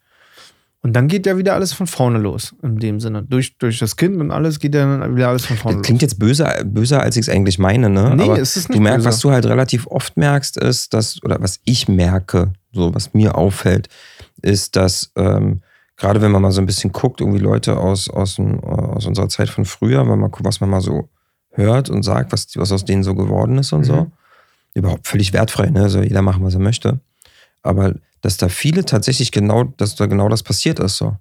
Und dann geht ja wieder alles von vorne los, in dem Sinne. Durch, durch das Kind und alles geht ja dann wieder alles von vorne Das klingt los. jetzt böser, böser als ich es eigentlich meine, ne? Nee, Aber es ist nicht du merkst, böse. was du halt relativ oft merkst, ist, dass, oder was ich merke, so was mir auffällt, ist, dass ähm, gerade wenn man mal so ein bisschen guckt, irgendwie Leute aus, aus, aus unserer Zeit von früher, wenn man was man mal so hört und sagt, was, was aus denen so geworden ist und so. Mhm. Überhaupt völlig wertfrei, ne? Also jeder machen, was er möchte. Aber dass da viele tatsächlich genau, dass da genau das passiert ist, so.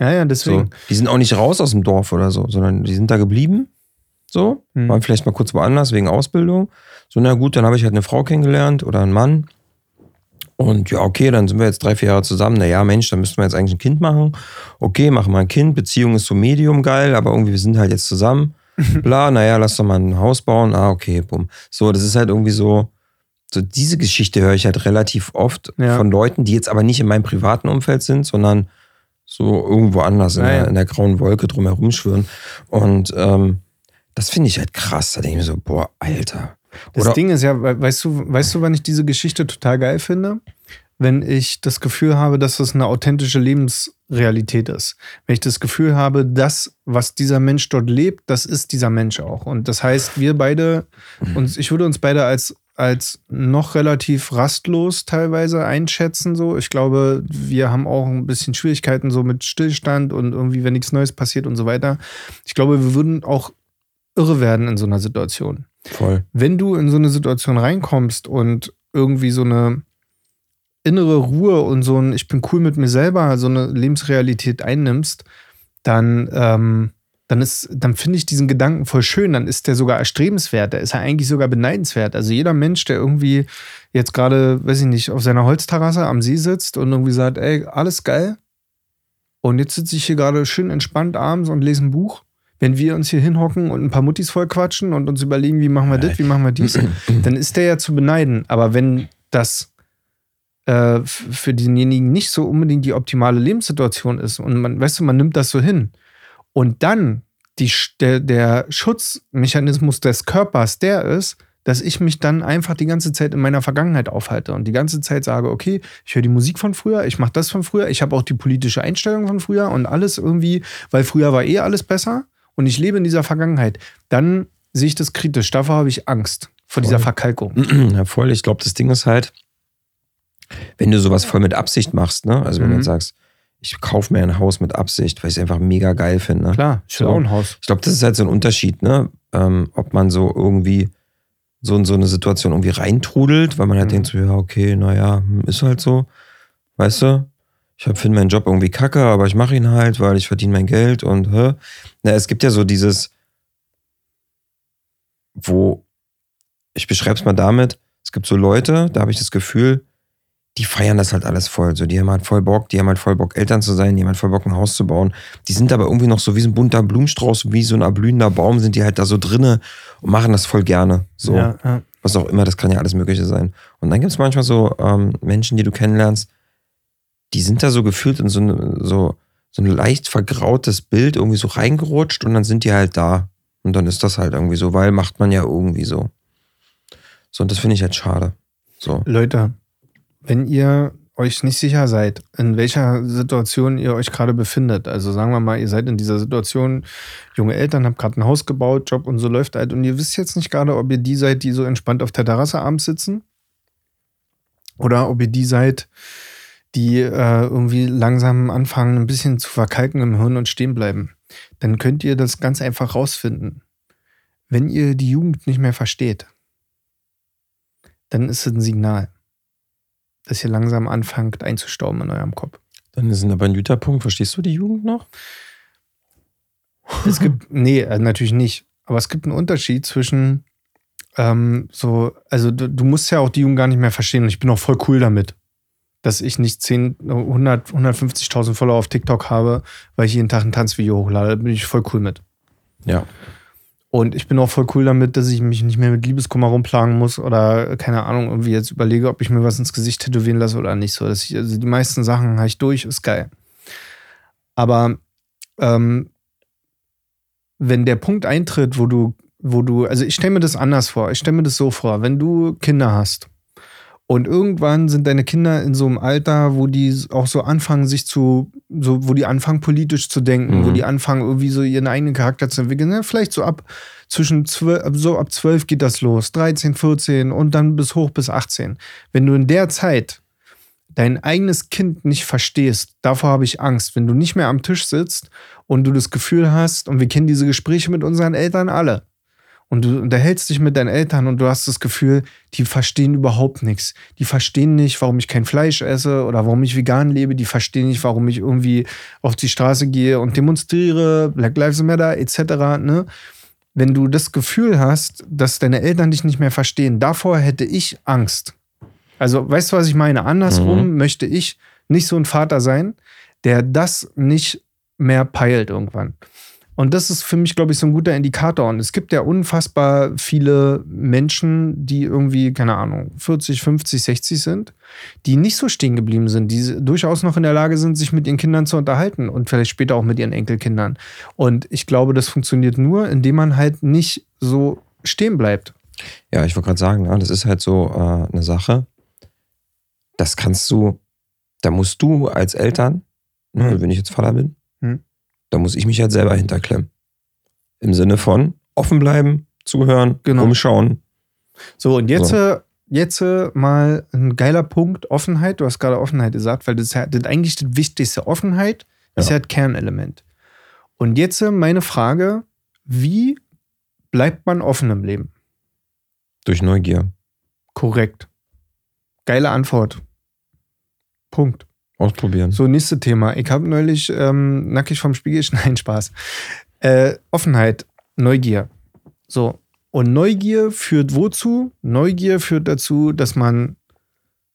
Ja, ja, so. deswegen. Die sind auch nicht raus aus dem Dorf oder so, sondern die sind da geblieben. So, Hm. waren vielleicht mal kurz woanders wegen Ausbildung. So, na gut, dann habe ich halt eine Frau kennengelernt oder einen Mann. Und ja, okay, dann sind wir jetzt drei, vier Jahre zusammen. Naja, Mensch, dann müssten wir jetzt eigentlich ein Kind machen. Okay, machen wir ein Kind. Beziehung ist so medium geil, aber irgendwie, wir sind halt jetzt zusammen. Bla, naja, lass doch mal ein Haus bauen. Ah, okay, bumm. So, das ist halt irgendwie so, so diese Geschichte höre ich halt relativ oft Ja. von Leuten, die jetzt aber nicht in meinem privaten Umfeld sind, sondern so irgendwo anders in, der, in der grauen Wolke drumherum schwören. Und ähm, das finde ich halt krass. Da denke ich mir so, boah, Alter. Das Oder- Ding ist ja, we- weißt du, weißt du, wann ich diese Geschichte total geil finde? Wenn ich das Gefühl habe, dass das eine authentische Lebens, Realität ist. Wenn ich das Gefühl habe, das, was dieser Mensch dort lebt, das ist dieser Mensch auch. Und das heißt, wir beide, uns, ich würde uns beide als, als noch relativ rastlos teilweise einschätzen. So, ich glaube, wir haben auch ein bisschen Schwierigkeiten so mit Stillstand und irgendwie, wenn nichts Neues passiert und so weiter. Ich glaube, wir würden auch irre werden in so einer Situation. Voll. Wenn du in so eine Situation reinkommst und irgendwie so eine innere Ruhe und so ein Ich bin cool mit mir selber, so eine Lebensrealität einnimmst, dann, ähm, dann ist, dann finde ich diesen Gedanken voll schön, dann ist der sogar erstrebenswert, der ist ja eigentlich sogar beneidenswert. Also jeder Mensch, der irgendwie jetzt gerade, weiß ich nicht, auf seiner Holzterrasse am See sitzt und irgendwie sagt, ey, alles geil. Und jetzt sitze ich hier gerade schön entspannt abends und lese ein Buch. Wenn wir uns hier hinhocken und ein paar Muttis voll quatschen und uns überlegen, wie machen wir das, wie machen wir dies, dann ist der ja zu beneiden. Aber wenn das äh, für denjenigen nicht so unbedingt die optimale Lebenssituation ist und man, weißt du, man nimmt das so hin und dann die, der, der Schutzmechanismus des Körpers der ist, dass ich mich dann einfach die ganze Zeit in meiner Vergangenheit aufhalte und die ganze Zeit sage, okay, ich höre die Musik von früher, ich mache das von früher, ich habe auch die politische Einstellung von früher und alles irgendwie, weil früher war eh alles besser und ich lebe in dieser Vergangenheit, dann sehe ich das kritisch. Davor habe ich Angst vor voll. dieser Verkalkung. Ja, voll. Ich glaube, das Ding ist halt, wenn du sowas voll mit Absicht machst, ne? Also wenn mhm. du sagst, ich kaufe mir ein Haus mit Absicht, weil ich es einfach mega geil finde. Klar, ich will so. auch ein Haus. Ich glaube, das ist halt so ein Unterschied, ne? Ähm, ob man so irgendwie so in so eine Situation irgendwie reintrudelt, weil man halt mhm. denkt so, ja, okay, naja, hm, ist halt so. Weißt du? Ich finde meinen Job irgendwie kacke, aber ich mache ihn halt, weil ich verdiene mein Geld und hä? Na, es gibt ja so dieses, wo, ich beschreibe es mal damit, es gibt so Leute, da habe ich das Gefühl, die feiern das halt alles voll. So, die haben halt voll Bock, die haben halt voll Bock, Eltern zu sein, die haben halt voll Bock, ein Haus zu bauen. Die sind aber irgendwie noch so wie so ein bunter Blumenstrauß, wie so ein erblühender Baum, sind die halt da so drinne und machen das voll gerne. So. Ja, ja. Was auch immer, das kann ja alles Mögliche sein. Und dann gibt es manchmal so ähm, Menschen, die du kennenlernst, die sind da so gefühlt in so, eine, so, so ein leicht vergrautes Bild irgendwie so reingerutscht und dann sind die halt da. Und dann ist das halt irgendwie so, weil macht man ja irgendwie so. So, und das finde ich halt schade. So. Leute, wenn ihr euch nicht sicher seid, in welcher Situation ihr euch gerade befindet. Also sagen wir mal, ihr seid in dieser Situation, junge Eltern, habt gerade ein Haus gebaut, Job und so läuft halt und ihr wisst jetzt nicht gerade, ob ihr die seid, die so entspannt auf der Terrasse abends sitzen oder ob ihr die seid, die äh, irgendwie langsam anfangen, ein bisschen zu verkalken im Hirn und stehen bleiben. Dann könnt ihr das ganz einfach rausfinden. Wenn ihr die Jugend nicht mehr versteht, dann ist es ein Signal dass ihr langsam anfangt einzustauben in eurem Kopf. Dann ist aber ein guter Punkt. Verstehst du die Jugend noch? Es gibt, nee, äh, natürlich nicht. Aber es gibt einen Unterschied zwischen ähm, so, also du, du, musst ja auch die Jugend gar nicht mehr verstehen. Und ich bin auch voll cool damit, dass ich nicht 10, 100, 150.000 Follower auf TikTok habe, weil ich jeden Tag ein Tanzvideo hochlade. Da bin ich voll cool mit. Ja. Und ich bin auch voll cool damit, dass ich mich nicht mehr mit Liebeskummer rumplagen muss oder keine Ahnung, irgendwie jetzt überlege, ob ich mir was ins Gesicht tätowieren lasse oder nicht. So, dass ich, also die meisten Sachen habe ich durch, ist geil. Aber ähm, wenn der Punkt eintritt, wo du, wo du, also ich stelle mir das anders vor. Ich stelle mir das so vor, wenn du Kinder hast und irgendwann sind deine Kinder in so einem Alter, wo die auch so anfangen, sich zu, so, wo die anfangen, politisch zu denken, mhm. wo die anfangen, irgendwie so ihren eigenen Charakter zu entwickeln. Ja, vielleicht so ab zwischen zwölf, so ab zwölf geht das los, 13, 14 und dann bis hoch bis 18. Wenn du in der Zeit dein eigenes Kind nicht verstehst, davor habe ich Angst, wenn du nicht mehr am Tisch sitzt und du das Gefühl hast, und wir kennen diese Gespräche mit unseren Eltern alle, und du unterhältst dich mit deinen Eltern und du hast das Gefühl, die verstehen überhaupt nichts. Die verstehen nicht, warum ich kein Fleisch esse oder warum ich vegan lebe. Die verstehen nicht, warum ich irgendwie auf die Straße gehe und demonstriere, Black Lives Matter etc. Ne? Wenn du das Gefühl hast, dass deine Eltern dich nicht mehr verstehen, davor hätte ich Angst. Also, weißt du, was ich meine? Andersrum mhm. möchte ich nicht so ein Vater sein, der das nicht mehr peilt irgendwann. Und das ist für mich, glaube ich, so ein guter Indikator. Und es gibt ja unfassbar viele Menschen, die irgendwie, keine Ahnung, 40, 50, 60 sind, die nicht so stehen geblieben sind, die durchaus noch in der Lage sind, sich mit ihren Kindern zu unterhalten und vielleicht später auch mit ihren Enkelkindern. Und ich glaube, das funktioniert nur, indem man halt nicht so stehen bleibt. Ja, ich wollte gerade sagen, ja, das ist halt so äh, eine Sache. Das kannst du, da musst du als Eltern ne, wenn ich jetzt Vater bin, Hm. Da muss ich mich halt selber hinterklemmen. Im Sinne von offen bleiben, zuhören, Genau. umschauen. So, und jetzt, So. äh, jetzt äh, mal ein geiler Punkt, Offenheit. Du hast gerade Offenheit gesagt, weil das ist eigentlich das Wichtigste. Offenheit ist Ja. ja das Kernelement. Und jetzt äh, meine Frage, wie bleibt man offen im Leben? Durch Neugier. Korrekt. Geile Antwort. Punkt. Ausprobieren. So, nächstes Thema. Ich habe neulich ähm, nackig vom Spiegel, nein, Spaß. Äh, Offenheit, Neugier. So. Und Neugier führt wozu? Neugier führt dazu, dass man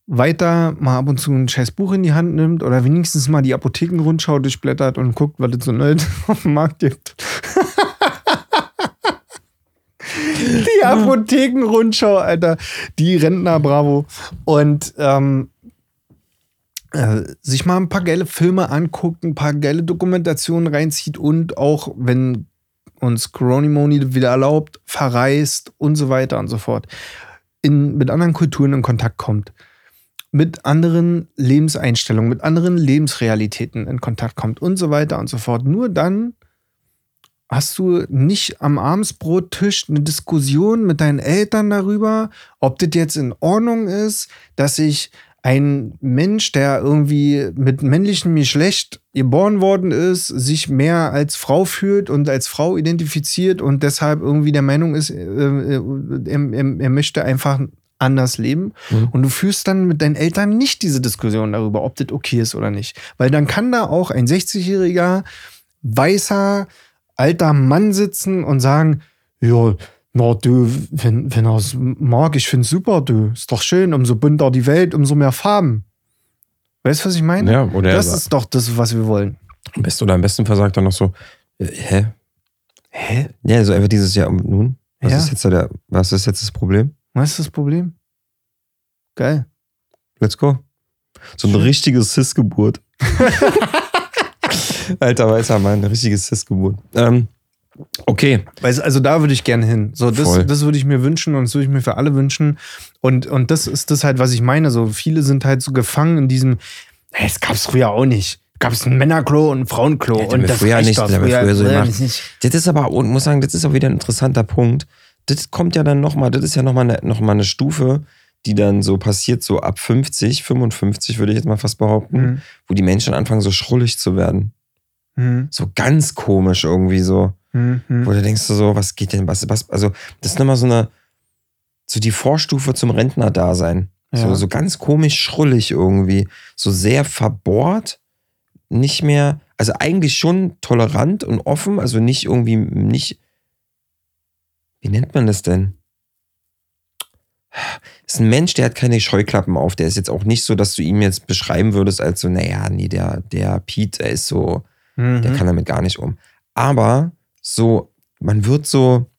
weiter mal ab und zu ein scheiß Buch in die Hand nimmt oder wenigstens mal die Apothekenrundschau durchblättert und guckt, was es so Neues auf dem Markt gibt. die Apothekenrundschau, Alter. Die Rentner, bravo. Und ähm, äh, sich mal ein paar geile Filme anguckt, ein paar geile Dokumentationen reinzieht und auch, wenn uns Coronimoni wieder erlaubt, verreist und so weiter und so fort. In, mit anderen Kulturen in Kontakt kommt. Mit anderen Lebenseinstellungen, mit anderen Lebensrealitäten in Kontakt kommt und so weiter und so fort. Nur dann hast du nicht am Abendsbrottisch eine Diskussion mit deinen Eltern darüber, ob das jetzt in Ordnung ist, dass sich ein Mensch, der irgendwie mit männlichem Geschlecht geboren worden ist, sich mehr als Frau fühlt und als Frau identifiziert und deshalb irgendwie der Meinung ist, äh, äh, er, er, er möchte einfach anders leben. Mhm. Und du führst dann mit deinen Eltern nicht diese Diskussion darüber, ob das okay ist oder nicht. Weil dann kann da auch ein 60-jähriger, weißer, alter Mann sitzen und sagen, ja, na du, wenn, wenn er es mag, ich finde super, du, ist doch schön, umso bunter die Welt, umso mehr Farben. Weißt du, was ich meine? Ja, oder er das ist doch das, was wir wollen. Am besten oder am besten versagt dann noch so, äh, hä? Hä? Ja, so einfach dieses Jahr und nun? Was Ja. ist jetzt der, was ist jetzt das Problem? Was ist das Problem? Geil. Let's go. So eine richtige Cis-Geburt. Alter weißer Mann, eine richtige Cis-Geburt. Ähm, okay. Also da würde ich gerne hin. So, das, Voll. das würde ich mir wünschen und das würde ich mir für alle wünschen. Und, und das ist das halt, was ich meine. So, viele sind halt so gefangen in diesem, hey, das gab es früher auch nicht. Gab es ein Männerklo und ein Frauenklo. Ja, und das früher nicht, das wir früher so gemacht. das nicht. Das ist aber, und muss sagen, das ist auch wieder ein interessanter Punkt. Das kommt ja dann nochmal, das ist ja nochmal eine, noch mal eine Stufe, die dann so passiert, so ab 50, 55 würde ich jetzt mal fast behaupten, Mhm. wo die Menschen anfangen, so schrullig zu werden. Mhm. So ganz komisch irgendwie so. Mhm. Wo du denkst so, was geht denn, was, was, also, das ist nochmal so eine, so die Vorstufe zum Rentner-Dasein. So, Ja. so ganz komisch schrullig irgendwie. So sehr verbohrt, nicht mehr, also eigentlich schon tolerant und offen, also nicht irgendwie, nicht, wie nennt man das denn? Ist ein Mensch, der hat keine Scheuklappen auf. Der ist jetzt auch nicht so, dass du ihm jetzt beschreiben würdest als so, naja, nee, der, der Pete, der ist so, Mhm. der kann damit gar nicht um. Aber so, man wird so,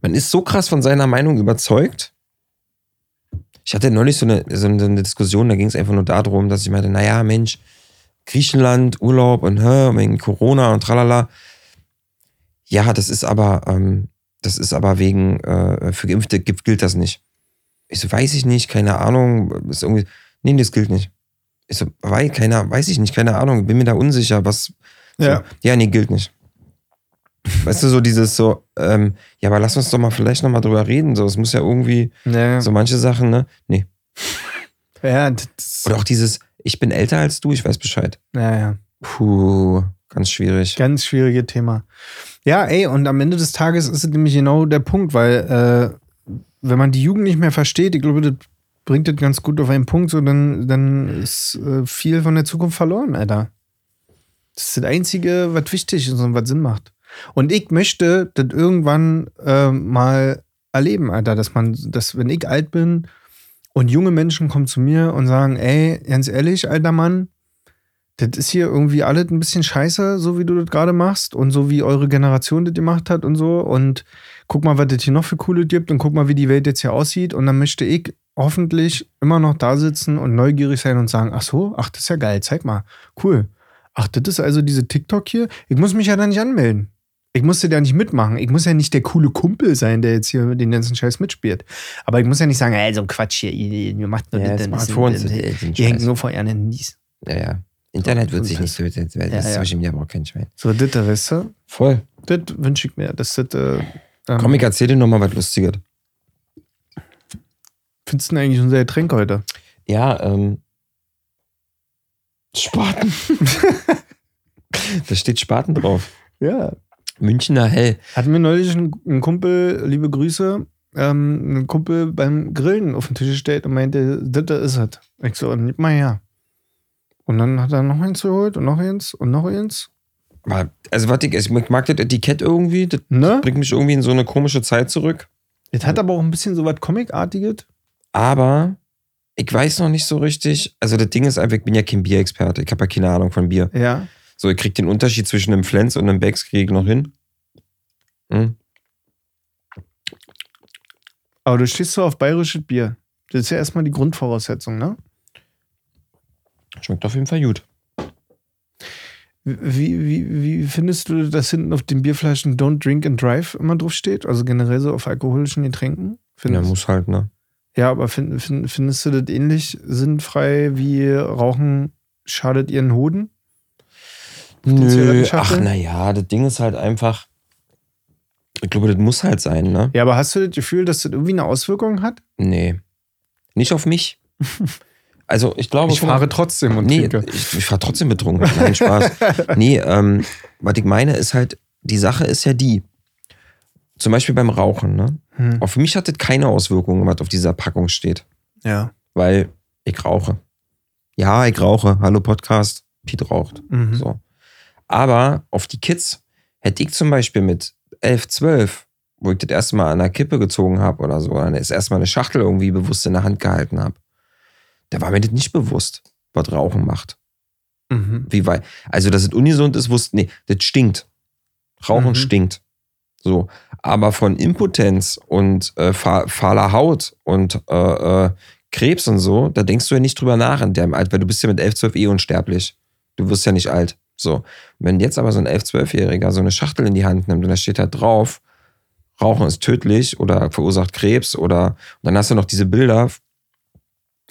man ist so krass von seiner Meinung überzeugt. Ich hatte neulich so eine, so eine Diskussion, da ging es einfach nur darum, dass ich meinte, naja, Mensch, Griechenland, Urlaub und hä, wegen Corona und tralala. Ja, das ist aber, ähm, das ist aber wegen, äh, für Geimpfte gilt, das nicht. Ich so, weiß ich nicht, keine Ahnung, ist irgendwie, nee, das gilt nicht. Ich so, weil, keiner, weiß ich nicht, keine Ahnung, bin mir da unsicher, was. So, Ja. ja, nee, gilt nicht. Weißt du, so dieses so, ähm, ja, aber lass uns doch mal vielleicht noch mal drüber reden. So, es muss ja irgendwie, Ja, so manche Sachen, ne? Nee. ja, das, Oder auch dieses, ich bin älter als du, ich weiß Bescheid. ja, ja. Puh, ganz schwierig. Ganz schwieriges Thema. Ja, ey, und am Ende des Tages ist es nämlich genau der Punkt, weil äh, wenn man die Jugend nicht mehr versteht, ich glaube, das bringt das ganz gut auf einen Punkt, so dann, dann ist äh, viel von der Zukunft verloren, Alter. Das ist das Einzige, was wichtig ist und was Sinn macht. Und ich möchte das irgendwann äh, mal erleben, Alter, dass man, dass wenn ich alt bin und junge Menschen kommen zu mir und sagen, ey, ganz ehrlich, alter Mann, das ist hier irgendwie alles ein bisschen scheiße, so wie du das gerade machst und so wie eure Generation das gemacht hat und so. Und guck mal, was das hier noch für coole gibt und guck mal, wie die Welt jetzt hier aussieht. Und dann möchte ich hoffentlich immer noch da sitzen und neugierig sein und sagen, ach so, ach, das ist ja geil, zeig mal, cool. Ach, das ist also diese TikTok hier. Ich muss mich ja da nicht anmelden. Ich musste da nicht mitmachen. Ich muss ja nicht der coole Kumpel sein, der jetzt hier den ganzen Scheiß mitspielt. Aber ich muss ja nicht sagen, ey, so ein Quatsch hier, ihr, macht nur Ja, das, das, Smartphones, Ihr hängt scheiße. nur vor euren Handys. Ja, ja. Internet wird sich nicht so, das, das Ja. Social Media braucht kein Schwein. So, das, da, weißt du? Voll. Das wünsche ich mir. Das, das, äh, ähm, Komm, ich erzähl dir nochmal was Lustiges. findest du denn eigentlich unser Getränk heute? Ja, ähm. Spaten. da steht Spaten drauf. Ja. Münchner Hell. Hatten wir neulich einen, Kumpel, liebe Grüße, ähm, einen Kumpel beim Grillen auf den Tisch gestellt und meinte, das da ist es. Ich so, nimm mal her. Und dann hat er noch eins geholt und noch eins und noch eins. Also, warte, ich mag das Etikett irgendwie. Das Ne? bringt mich irgendwie in so eine komische Zeit zurück. Das hat aber auch ein bisschen so was Comicartiges. Aber ich weiß noch nicht so richtig. Also, das Ding ist einfach, ich bin ja kein Bierexperte. Ich habe ja keine Ahnung von Bier. Ja. So, ich krieg den Unterschied zwischen einem Flens und einem Becks krieg ich noch hin. Hm? Aber du stehst so auf bayerisches Bier. Das ist ja erstmal die Grundvoraussetzung, ne? Schmeckt auf jeden Fall gut. Wie, wie, wie findest du, dass hinten auf den Bierflaschen Don't Drink and Drive immer drauf steht? Also generell so auf alkoholischen Getränken? Ja, Findest, muss halt, ne? ja, aber find, find, findest du das ähnlich sinnfrei wie Rauchen schadet ihren Hoden? Nö, ach, naja, das Ding ist halt einfach. Ich glaube, das muss halt sein, ne? Ja, aber hast du das Gefühl, dass das irgendwie eine Auswirkung hat? Nee. Nicht auf mich. Also, ich glaube. Ich fahre trotzdem und Nee, trinke. ich, ich fahre trotzdem betrunken. Nein, Spaß. nee, ähm, was ich meine ist halt, die Sache ist ja die. Zum Beispiel beim Rauchen, ne? Hm. Auf mich hat das keine Auswirkungen, was auf dieser Packung steht. Ja. Weil ich rauche. Ja, ich rauche. Hallo Podcast. Piet raucht. Mhm. So. Aber auf die Kids hätte ich zum Beispiel mit 11, 12, wo ich das erste Mal an der Kippe gezogen habe oder so, oder das erste Mal eine Schachtel irgendwie bewusst in der Hand gehalten habe, da war mir das nicht bewusst, was Rauchen macht. Mhm. Wie weit. Also, dass es ungesund ist, wusste, nee, das stinkt. Rauchen Mhm. stinkt. So. Aber von Impotenz und äh, fahler Haut und äh, äh, Krebs und so, da denkst du ja nicht drüber nach in dem Alter, weil du bist ja mit 11, 12 eh unsterblich. Du wirst ja nicht alt. So. Wenn jetzt aber so ein 11, 12-Jähriger so eine Schachtel in die Hand nimmt und da steht da drauf, Rauchen ist tödlich oder verursacht Krebs oder und dann hast du noch diese Bilder. Ich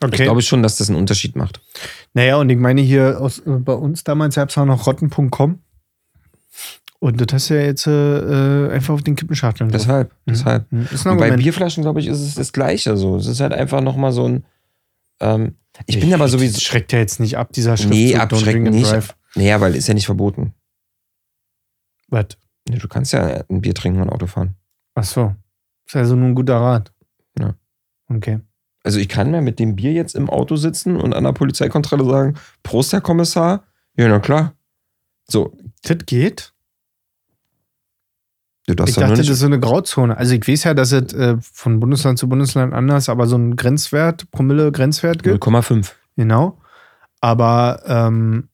Okay. glaube schon, dass das einen Unterschied macht. Naja, und ich meine hier aus, äh, bei uns damals gab es auch noch rotten.com. Und das hast du ja jetzt äh, einfach auf den Kippenschachteln. Deshalb, Mhm. deshalb. Mhm. Und bei. Bierflaschen, glaube ich, ist es das Gleiche. So. Es ist halt einfach nochmal so ein. Ähm, ich bin aber Das sowieso. schreckt ja jetzt nicht ab, dieser Schriftzug. Nee, and nicht. Drive. Naja, weil ist ja nicht verboten. Was? Nee, Du kannst ja ein Bier trinken und Auto fahren. Ach so. Ist also nur ein guter Rat. Ja. Okay. Also ich kann mir mit dem Bier jetzt im Auto sitzen und an der Polizeikontrolle sagen, Prost, Herr Kommissar. Ja, na klar. So, Das geht? du darfst Ich dachte, das ist so eine Grauzone. Also ich weiß ja, dass es äh, von Bundesland zu Bundesland anders, aber so ein Grenzwert, Promille-Grenzwert gibt. 0,5. Genau. Aber ähm,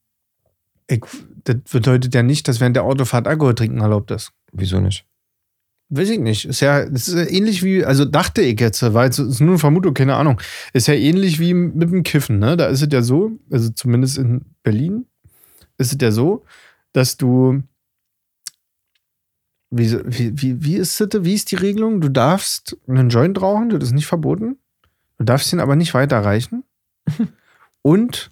ich, das bedeutet ja nicht, dass während der Autofahrt Alkohol trinken erlaubt ist. Wieso nicht? Weiß ich nicht. Ist ja, ist ja ähnlich wie, also dachte ich jetzt, weil es ist nur eine Vermutung, keine Ahnung. Ist ja ähnlich wie mit dem Kiffen, ne? Da ist es ja so, also zumindest in Berlin, ist es ja so, dass du. Wie, wie, wie, wie ist das? Wie ist die Regelung? Du darfst einen Joint rauchen, das ist nicht verboten. Du darfst ihn aber nicht weiterreichen. Und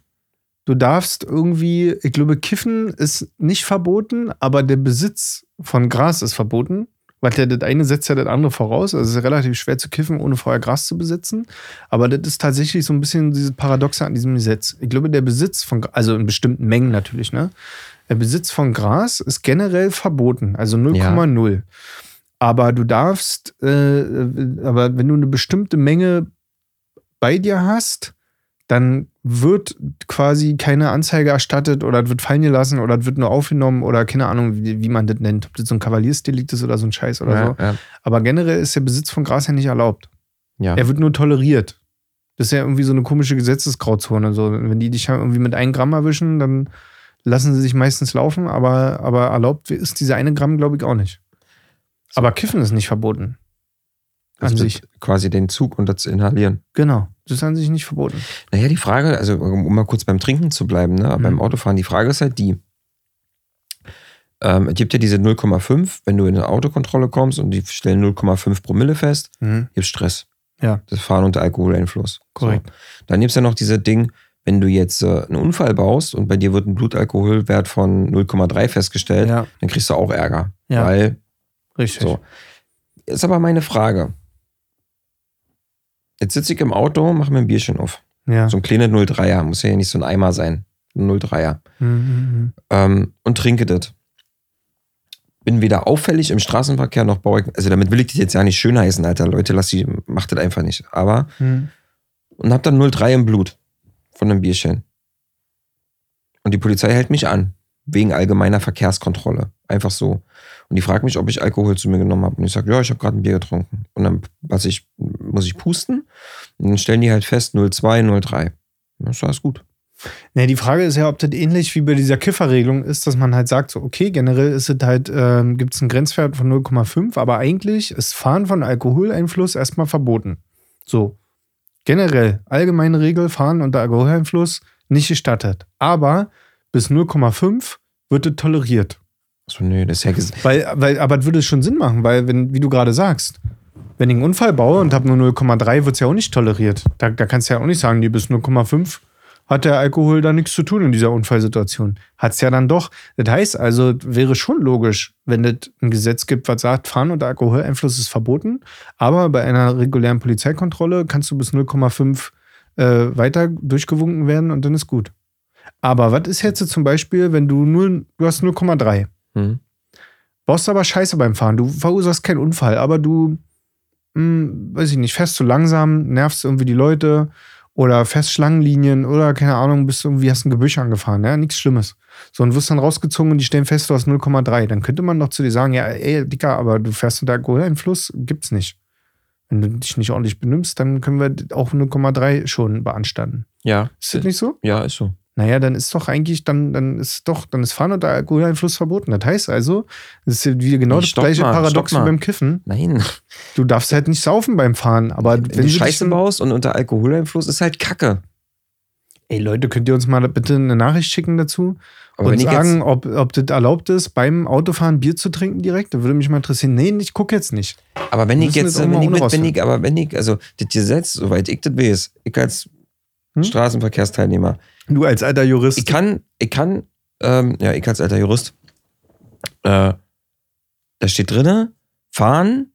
du darfst irgendwie, ich glaube, Kiffen ist nicht verboten, aber der Besitz von Gras ist verboten. Weil der, das eine setzt ja das andere voraus. Also es ist relativ schwer zu kiffen, ohne vorher Gras zu besitzen. Aber das ist tatsächlich so ein bisschen dieses Paradoxe an diesem Gesetz. Ich glaube, der Besitz von, also in bestimmten Mengen natürlich, ne? Der Besitz von Gras ist generell verboten, also 0,0. Aber du darfst, äh, aber wenn du eine bestimmte Menge bei dir hast, dann wird quasi keine Anzeige erstattet oder wird fallen gelassen oder wird nur aufgenommen oder keine Ahnung, wie, wie man das nennt. Ob das so ein Kavaliersdelikt ist oder so ein Scheiß oder so. ja, Aber generell ist der Besitz von Gras ja nicht erlaubt. ja. Er wird nur toleriert. Das ist ja irgendwie so eine komische Gesetzesgrauzone. So, wenn die dich irgendwie mit einem Gramm erwischen, dann lassen sie sich meistens laufen, aber, aber erlaubt ist diese eine Gramm, glaube ich, auch nicht. Aber Kiffen ist nicht verboten. An Also sich. quasi den Zug und das inhalieren. Genau. Das ist an sich nicht verboten. Naja, die Frage, also um mal kurz beim Trinken zu bleiben, ne, Mhm. beim Autofahren, die Frage ist halt die. Ähm, es gibt ja diese 0,5, wenn du in eine Autokontrolle kommst und die stellen 0,5 Promille fest, Mhm. gibt Stress. Ja. Das Fahren unter Alkoholeinfluss. Korrekt. So. Dann gibt es ja noch diese Ding, wenn du jetzt äh, einen Unfall baust und bei dir wird ein Blutalkoholwert von 0,3 festgestellt, Ja, dann kriegst du auch Ärger. Ja. Weil, richtig. so. Ist aber meine Frage. Jetzt sitze ich im Auto, mache mir ein Bierchen auf. Ja. So ein kleines 03er, muss ja nicht so ein Eimer sein. Ein 03er. Mhm, mhm. Ähm, und trinke das. Bin weder auffällig im Straßenverkehr noch baue ich, also damit will ich das jetzt ja nicht schön heißen, Alter. Leute, lass die, macht das einfach nicht. Aber, Mhm. und hab dann 03 im Blut von einem Bierchen. Und die Polizei hält mich an, wegen allgemeiner Verkehrskontrolle. Einfach so. Und die fragt mich, ob ich Alkohol zu mir genommen habe. Und ich sage, ja, ich habe gerade ein Bier getrunken. Und dann was ich, muss ich pusten. Und dann stellen die halt fest 02, 03. Das ist alles gut. Nee, die Frage ist ja, ob das ähnlich wie bei dieser Kifferregelung ist, dass man halt sagt, so, okay, generell ist es halt, ähm, gibt es einen Grenzwert von 0,5, aber eigentlich ist Fahren von Alkoholeinfluss erstmal verboten. So. Generell, allgemeine Regel, Fahren unter Alkoholeinfluss nicht gestattet. Aber bis 0,5 wird es toleriert. So, nee, das ist ja Weil, weil, aber das würde schon Sinn machen, weil, wenn, wie du gerade sagst, wenn ich einen Unfall baue und habe nur 0,3, wird es ja auch nicht toleriert. Da, da kannst du ja auch nicht sagen, die bis 0,5 hat der Alkohol da nichts zu tun in dieser Unfallsituation. Hat es ja dann doch. Das heißt also, wäre schon logisch, wenn es ein Gesetz gibt, was sagt, Fahren unter Alkoholeinfluss ist verboten, aber bei einer regulären Polizeikontrolle kannst du bis 0,5 äh, weiter durchgewunken werden und dann ist gut. Aber was ist jetzt zum Beispiel, wenn du nur, du hast 0,3 Hm. baust aber Scheiße beim Fahren. Du verursachst keinen Unfall, aber du, hm, weiß ich nicht, fährst zu langsam, nervst irgendwie die Leute oder fährst Schlangenlinien oder keine Ahnung, bist irgendwie, hast ein Gebüsch angefahren, ja, nichts Schlimmes. So, und wirst dann rausgezogen und die stellen fest, du hast 0,3. Dann könnte man doch zu dir sagen, ja, ey, Dicker, aber du fährst unter Alkoholeinfluss, gibt's nicht. Wenn du dich nicht ordentlich benimmst, dann können wir auch 0,3 schon beanstanden. Ja. Ist das nicht so? Ja, ist so. Naja, dann ist doch eigentlich, dann, dann ist doch, dann ist Fahren unter Alkoholeinfluss verboten. Das heißt also, das ist wieder genau Nee, das gleiche mal, Paradox wie beim Kiffen. Nein. Du darfst halt nicht saufen beim Fahren, aber Wenn, wenn, du dich Scheiße dann- baust und unter Alkoholeinfluss ist halt Kacke. Ey Leute, könnt ihr uns mal bitte eine Nachricht schicken dazu Aber und ich sagen, ob, ob das erlaubt ist, beim Autofahren Bier zu trinken direkt? Da würde mich mal interessieren. Nee, ich gucke jetzt nicht. aber wenn ich jetzt, wenn ich, mit, wenn ich, aber wenn ich, also das Gesetz, soweit ich das weiß, ich als Hm? Straßenverkehrsteilnehmer, Du als alter Jurist. ich kann, ich kann, ähm, ja, ich als alter Jurist, äh, da steht drinne, fahren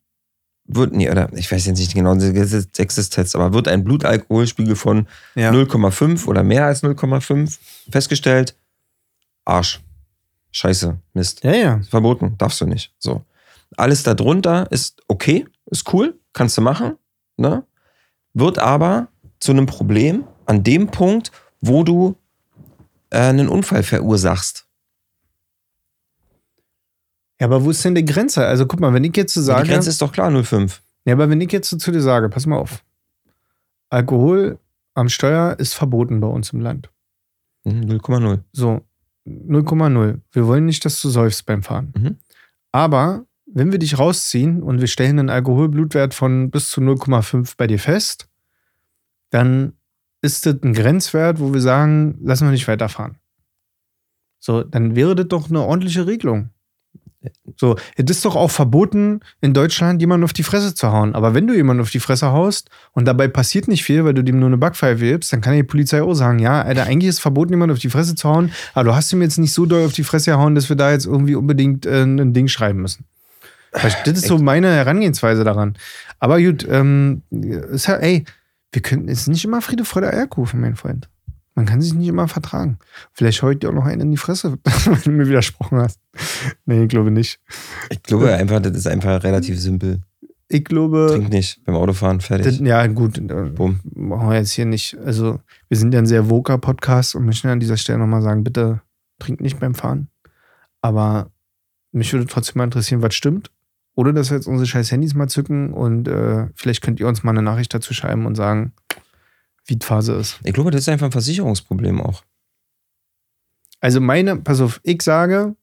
wird, nee, oder ich weiß jetzt nicht genau den Texttext, aber wird ein Blutalkoholspiegel von ja. 0,5 oder mehr als 0,5 festgestellt, Arsch. Scheiße, Mist. ja, ja. Verboten, darfst du nicht. So. Alles darunter ist okay, ist cool, kannst du machen, ne? Wird aber zu einem Problem an dem Punkt, wo du äh, einen Unfall verursachst. Ja, aber wo ist denn die Grenze? Also guck mal, wenn ich jetzt so sage. Die Grenze ist doch klar, 0,5. Ja, aber wenn ich jetzt so zu dir sage, pass mal auf. Alkohol am Steuer ist verboten bei uns im Land. Mhm, 0,0. So, 0,0. Wir wollen nicht, dass du säufst beim Fahren. Mhm. Aber wenn wir dich rausziehen und wir stellen einen Alkoholblutwert von bis zu 0,5 bei dir fest, dann ist das ein Grenzwert, wo wir sagen, lassen wir nicht weiterfahren. So, dann wäre das doch eine ordentliche Regelung. So, es ist doch auch verboten, in Deutschland jemanden auf die Fresse zu hauen. Aber wenn du jemanden auf die Fresse haust und dabei passiert nicht viel, weil du dem nur eine Backpfeife gibst, dann kann die Polizei auch sagen, ja, Alter, eigentlich ist es verboten, jemanden auf die Fresse zu hauen, aber du hast ihm jetzt nicht so doll auf die Fresse gehauen, dass wir da jetzt irgendwie unbedingt äh, ein Ding schreiben müssen. Das ist so meine Herangehensweise daran. Aber gut, ähm, ist ja, ey, wir können, es ist nicht immer Friede, Freude, Eierkuchen, mein Freund. Man kann sich nicht immer vertragen. Vielleicht heute dir auch noch einen in die Fresse, wenn du mir widersprochen hast. Nee, ich glaube nicht. Ich glaube einfach, das ist einfach relativ simpel. Ich glaube, Trink nicht beim Autofahren, das, fertig. ja, gut, äh, Bumm. brauchen wir jetzt hier nicht. Also, wir sind ja ein sehr voker Podcast und möchten an dieser Stelle nochmal sagen, bitte trinkt nicht beim Fahren. Aber mich würde trotzdem mal interessieren, was stimmt. Oder dass wir jetzt unsere scheiß Handys mal zücken und äh, vielleicht könnt ihr uns mal eine Nachricht dazu schreiben und sagen, wie die Phase ist. Ich glaube, das ist einfach ein Versicherungsproblem auch. Also meine, pass auf, ich sage,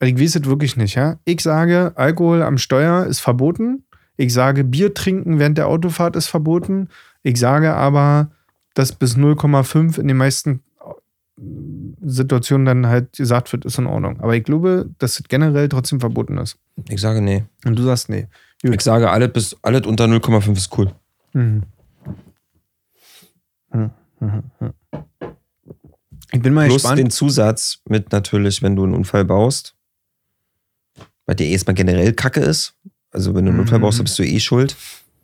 ich weiß es wirklich nicht, ja. Ich sage, Alkohol am Steuer ist verboten. Ich sage, Bier trinken während der Autofahrt ist verboten. Ich sage aber, dass bis 0,5 in den meisten Situationen dann halt gesagt wird, ist in Ordnung. Aber ich glaube, dass es generell trotzdem verboten ist. Ich sage nee. Und du sagst, nee. Gut. Ich sage, alles, bis, alles unter 0,5 ist cool. Mhm. Mhm. Mhm. Mhm. Ich bin mal Plus gespannt. den Zusatz mit natürlich, wenn du einen Unfall baust, weil der erstmal generell Kacke ist. Also wenn du einen Unfall baust, bist du eh schuld.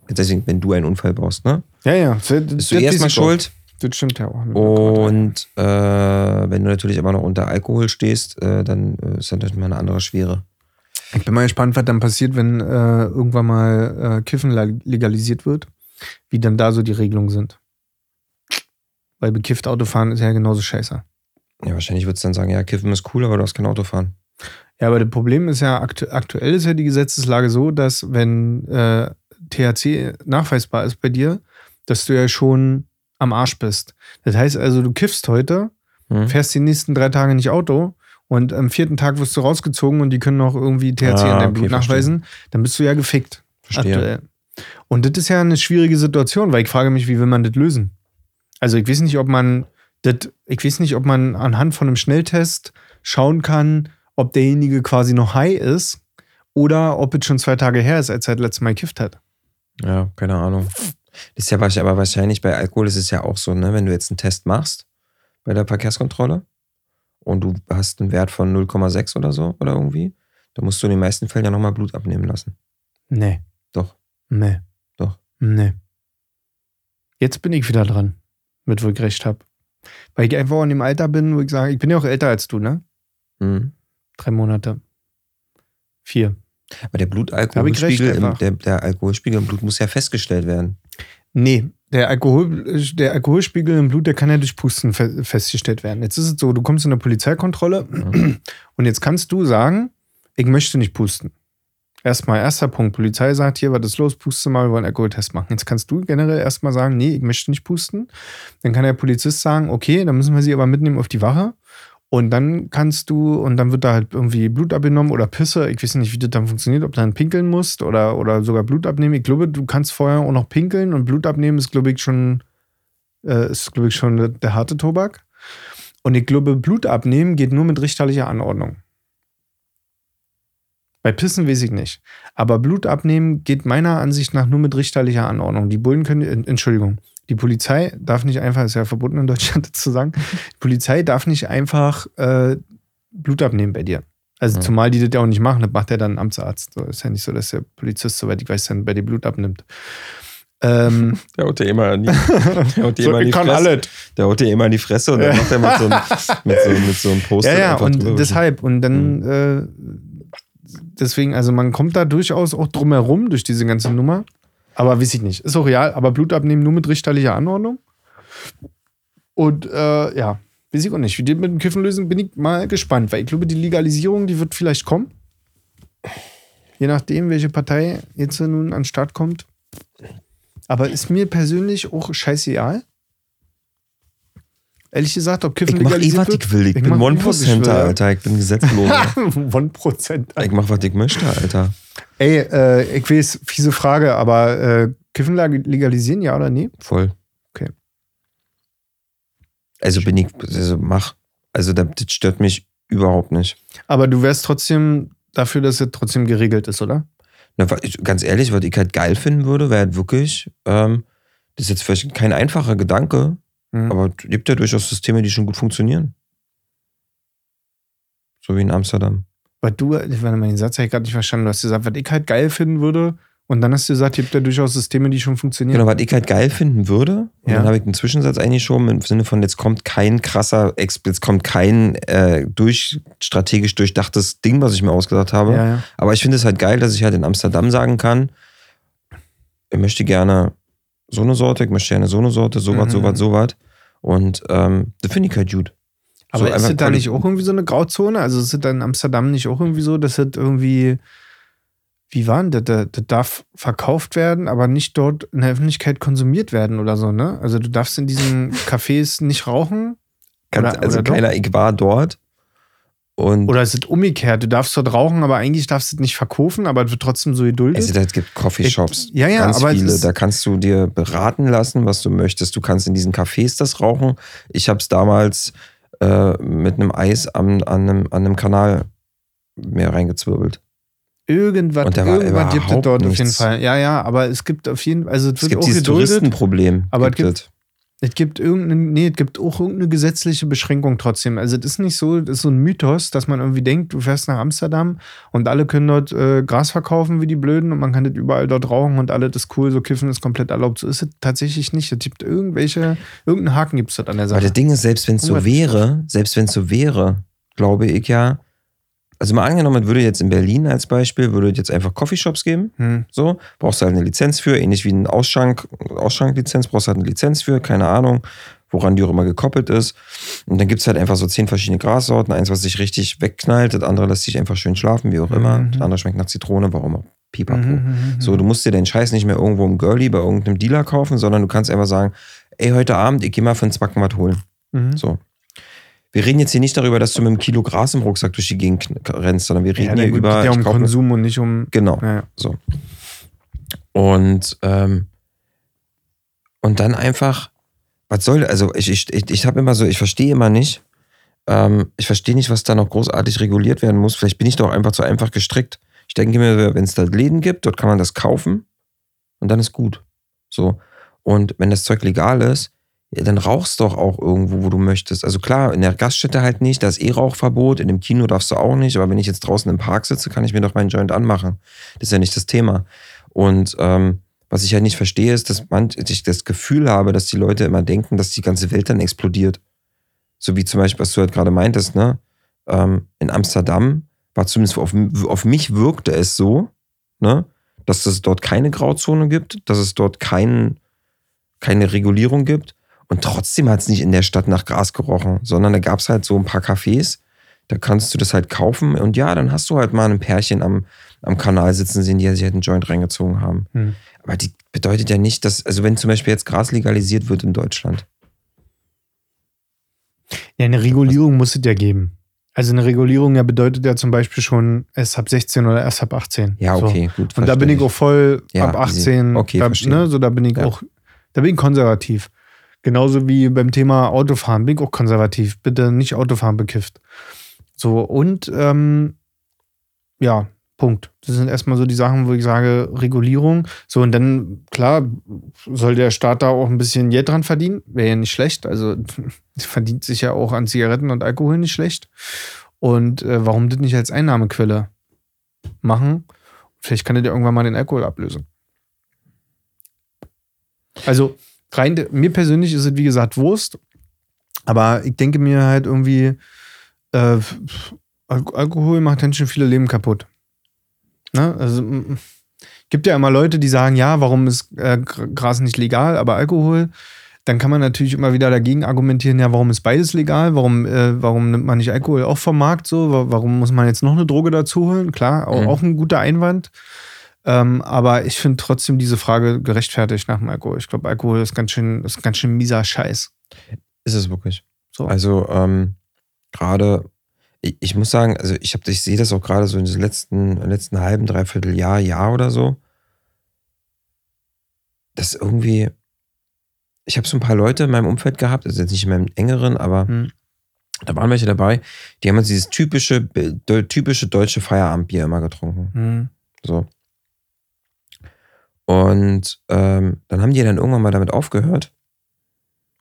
Deswegen, wenn du einen Unfall baust, ne? ja, ja. Das, Bist du erstmal schuld. Das stimmt ja auch. Und äh, wenn du natürlich aber noch unter Alkohol stehst, äh, dann äh, ist das natürlich mal eine andere Schwere. Ich bin mal gespannt, was dann passiert, wenn äh, irgendwann mal äh, Kiffen leg- legalisiert wird, wie dann da so die Regelungen sind. Weil bekifft Autofahren ist ja genauso scheiße. Ja, wahrscheinlich würdest du dann sagen, ja, Kiffen ist cool, aber du hast kein Auto fahren. Ja, aber das Problem ist ja, aktu aktuell ist ja die Gesetzeslage so, dass wenn äh, THC nachweisbar ist bei dir, dass du ja schon am Arsch bist. Das heißt also, du kiffst heute, Hm? fährst die nächsten drei Tage nicht Auto und am vierten Tag wirst du rausgezogen und die können noch irgendwie THC Ah, in deinem okay, Blut nachweisen, dann bist du ja gefickt. Verstehe. Aktuell. Und das ist ja eine schwierige Situation, weil ich frage mich, wie will man das lösen? Also ich weiß nicht, ob man das, ich weiß nicht, ob man anhand von einem Schnelltest schauen kann, ob derjenige quasi noch high ist oder ob es schon zwei Tage her ist, als er das letzte Mal gekifft hat. Ja, keine Ahnung. Das ist ja wahrscheinlich, aber wahrscheinlich bei Alkohol ist es ja auch so, ne, wenn du jetzt einen Test machst bei der Verkehrskontrolle und du hast einen Wert von 0,6 oder so oder irgendwie, dann musst du in den meisten Fällen ja nochmal Blut abnehmen lassen. Nee. Doch. Nee. Doch. Nee. Jetzt bin ich wieder dran, mit wo ich recht habe. Weil ich einfach in dem Alter bin, wo ich sage, ich bin ja auch älter als du, ne? Mhm. Drei Monate. Vier. Aber der Blutalkoholspiegel, im, der, der Alkoholspiegel im Blut muss ja festgestellt werden. Nee, der, Alkohol, der Alkoholspiegel im Blut, der kann ja durch Pusten fe festgestellt werden. Jetzt ist es so, du kommst in eine Polizeikontrolle und jetzt kannst du sagen, ich möchte nicht pusten. Erstmal, erster Punkt, Polizei sagt hier, was ist los, puste mal, wir wollen einen Alkoholtest machen. Jetzt kannst du generell erstmal sagen, nee, ich möchte nicht pusten. Dann kann der Polizist sagen, okay, dann müssen wir sie aber mitnehmen auf die Wache. Und dann kannst du, und dann wird da halt irgendwie Blut abgenommen oder Pisse. Ich weiß nicht, wie das dann funktioniert, ob du dann pinkeln musst oder, oder sogar Blut abnehmen. Ich glaube, du kannst vorher auch noch pinkeln und Blut abnehmen ist, glaube ich, schon, äh, ist, glaube ich, schon der, der harte Tobak. Und ich glaube, Blut abnehmen geht nur mit richterlicher Anordnung. Bei Pissen weiß ich nicht. Aber Blut abnehmen geht meiner Ansicht nach nur mit richterlicher Anordnung. Die Bullen können, Entschuldigung, die Polizei darf nicht einfach, ist ja verboten in Deutschland zu sagen, die Polizei darf nicht einfach äh, Blut abnehmen bei dir. Also Ja. zumal die das ja auch nicht machen, das macht ja dann ein Amtsarzt. So, ist ja nicht so, dass der Polizist, soweit ich weiß, dann bei dir Blut abnimmt. Ähm, Der haut dir immer in die, der haut dir so, immer in die kann Fresse. alles. Der haut dir immer in die Fresse und dann macht er mit so, einem, mit so, mit so einem Poster Ja, ja, und drüber. deshalb. Und dann, äh, deswegen, also man kommt da durchaus auch drum herum durch diese ganze Nummer. Aber weiß ich nicht. Ist auch real, aber Blut abnehmen nur mit richterlicher Anordnung. Und äh, ja, weiß ich auch nicht. Wie die mit dem Kiffen lösen, bin ich mal gespannt, weil ich glaube, die Legalisierung, die wird vielleicht kommen. Je nachdem, welche Partei jetzt nun an den Start kommt. Aber ist mir persönlich auch scheißegal. Ehrlich gesagt, ob Kiffen Ich mach eh, was ich will. Ich, Ich bin mach eh, One-Prozenter, will. Alter. Ich bin Gesetzloser. 1%. ich mach, was ich möchte, Alter. Ey, äh, ich weiß, fiese Frage, aber äh, Kiffen leg- legalisieren, ja oder nee? Voll. Okay. Also bin ich, also mach. Also das stört mich überhaupt nicht. Aber du wärst trotzdem dafür, dass es trotzdem geregelt ist, oder? Na, ganz ehrlich, was ich halt geil finden würde, wäre halt wirklich, ähm, das ist jetzt vielleicht kein einfacher Gedanke, Mhm. aber es gibt ja durchaus Systeme, die schon gut funktionieren. So wie in Amsterdam. Weil du, warte mal, den Satz habe ich gerade nicht verstanden. Du hast gesagt, was ich halt geil finden würde. Und dann hast du gesagt, es gibt ja durchaus Systeme, die schon funktionieren. Genau, was ich halt geil finden würde, und Ja. dann habe ich einen Zwischensatz eingeschoben im Sinne von, jetzt kommt kein krasser, jetzt kommt kein äh, durch, strategisch durchdachtes Ding, was ich mir ausgedacht habe. Ja, ja. Aber ich finde es halt geil, dass ich halt in Amsterdam sagen kann, ich möchte gerne so eine Sorte, ich möchte gerne so eine Sorte, sowas, Mhm. sowas, sowas. Und ähm, das finde ich halt gut. Aber So ist es da nicht auch irgendwie so eine Grauzone? Also ist es da in Amsterdam nicht auch irgendwie so, dass es irgendwie, wie war denn das? Das das darf verkauft werden, aber nicht dort in der Öffentlichkeit konsumiert werden oder so, ne? Also du darfst in diesen Cafés nicht rauchen. Oder- also oder keiner, ich war dort und Oder ist es umgekehrt? Du darfst dort rauchen, aber eigentlich darfst du es nicht verkaufen, aber es wird trotzdem so geduldet. also, es gibt Coffeeshops. Ja, ja, ganz aber viele. ist- Da kannst du dir beraten lassen, was du möchtest. Du kannst in diesen Cafés das rauchen. Ich habe es damals äh, mit einem Eis am, an, einem, an einem Kanal mehr reingezwirbelt. Irgendwas, Und irgendwas gibt es dort auf jeden nichts. Fall. Ja, ja, aber es gibt auf jeden Fall, also es, Es wird gibt auch dieses geduldet. Touristenproblem. aber gibt es es. Es gibt irgendeine, nee, es gibt auch irgendeine gesetzliche Beschränkung trotzdem. Also es ist nicht so, das ist so ein Mythos, dass man irgendwie denkt, du fährst nach Amsterdam und alle können dort äh, Gras verkaufen wie die Blöden und man kann das überall dort rauchen und alle das ist cool, so kiffen ist komplett erlaubt. So ist es tatsächlich nicht. Es gibt irgendwelche, irgendeinen Haken gibt es dort an der Weil Sache. das Ding ist, selbst wenn es so wäre, selbst wenn es so wäre, glaube ich ja, also mal angenommen, es würde jetzt in Berlin als Beispiel, würde jetzt einfach Coffeeshops geben, Hm. so, brauchst du halt eine Lizenz für, ähnlich wie eine Ausschank, Ausschranklizenz, brauchst du halt eine Lizenz für, keine Ahnung, woran die auch immer gekoppelt ist. Und dann gibt es halt einfach so zehn verschiedene Grassorten, eins, was sich richtig wegknallt, das andere lässt sich einfach schön schlafen, wie auch immer, Mhm. das andere schmeckt nach Zitrone, warum auch, pipapo. Mhm, mhm, mhm. So, du musst dir den Scheiß nicht mehr irgendwo im Girlie bei irgendeinem Dealer kaufen, sondern du kannst einfach sagen, ey, heute Abend, ich geh mal für einen Zwacken was holen. Mhm. So. Wir reden jetzt hier nicht darüber, dass du mit einem Kilo Gras im Rucksack durch die Gegend rennst, sondern wir Ja, reden na hier über. geht ja um kauf- Konsum und nicht um. Genau. Ja. So. Und, ähm, und dann einfach, was soll, also ich, ich, ich, ich habe immer so, ich verstehe immer nicht, ähm, ich verstehe nicht, was da noch großartig reguliert werden muss. Vielleicht bin ich doch einfach zu einfach gestrickt. Ich denke mir, wenn es da Läden gibt, dort kann man das kaufen und dann ist gut. So. Und wenn das Zeug legal ist, ja, dann rauchst doch auch irgendwo, wo du möchtest. Also klar, in der Gaststätte halt nicht, da ist eh Rauchverbot, in dem Kino darfst du auch nicht, aber wenn ich jetzt draußen im Park sitze, kann ich mir doch meinen Joint anmachen. Das ist ja nicht das Thema. Und ähm, was ich halt nicht verstehe, ist, dass man, ich das Gefühl habe, dass die Leute immer denken, dass die ganze Welt dann explodiert. So wie zum Beispiel, was du halt gerade meintest, ne? Ähm, in Amsterdam war zumindest auf, auf mich wirkte es so, ne? Dass es dort keine Grauzone gibt, dass es dort kein, keine Regulierung gibt. Und trotzdem hat es nicht in der Stadt nach Gras gerochen, sondern da gab es halt so ein paar Cafés, da kannst du das halt kaufen. Und ja, dann hast du halt mal ein Pärchen am, am Kanal sitzen sehen, die sich halt einen Joint reingezogen haben. Hm. Aber die bedeutet ja nicht, dass, also wenn zum Beispiel jetzt Gras legalisiert wird in Deutschland. Ja, eine Regulierung muss es ja geben. Also eine Regulierung ja bedeutet ja zum Beispiel schon erst ab 16 oder erst ab 18. Ja, So. okay, gut. Und da bin ich auch voll Ja, ab easy. 18. Okay, da, ne, so da bin ich Ja. auch, da bin ich konservativ. Genauso wie beim Thema Autofahren bin ich auch konservativ. Bitte nicht Autofahren bekifft. So, und ähm, ja, Punkt. Das sind erstmal so die Sachen, wo ich sage, Regulierung. So, und dann, klar, soll der Staat da auch ein bisschen Geld dran verdienen. Wäre ja nicht schlecht. Also verdient sich ja auch an Zigaretten und Alkohol nicht schlecht. Und äh, warum das nicht als Einnahmequelle machen? Vielleicht kann er dir irgendwann mal den Alkohol ablösen. Also, rein, mir persönlich ist es wie gesagt Wurst. Aber ich denke mir halt irgendwie, äh, Al Alkohol macht ganz schön viele Leben kaputt. Ne? Also, gibt ja immer Leute, die sagen, ja, warum ist äh, Gr- Gras nicht legal, aber Alkohol? Dann kann man natürlich immer wieder dagegen argumentieren, ja, warum ist beides legal? Warum, äh, warum nimmt man nicht Alkohol auch vom Markt so? Wa- Warum muss man jetzt noch eine Droge dazu holen? Klar, auch, Mhm. auch ein guter Einwand. Ähm, aber ich finde trotzdem diese Frage gerechtfertigt nach dem Alkohol. Ich glaube, Alkohol ist ganz schön, ist ganz schön mieser Scheiß. Ist es wirklich. So. Also ähm, gerade, ich, ich muss sagen, also ich ich sehe das auch gerade so in den letzten, letzten halben, dreiviertel Jahr, Jahr oder so. Das irgendwie, ich habe so ein paar Leute in meinem Umfeld gehabt, also jetzt nicht in meinem engeren, aber Hm. da waren welche dabei, die haben jetzt dieses typische, typische deutsche Feierabendbier immer getrunken. Hm. So. Und ähm, dann haben die dann irgendwann mal damit aufgehört.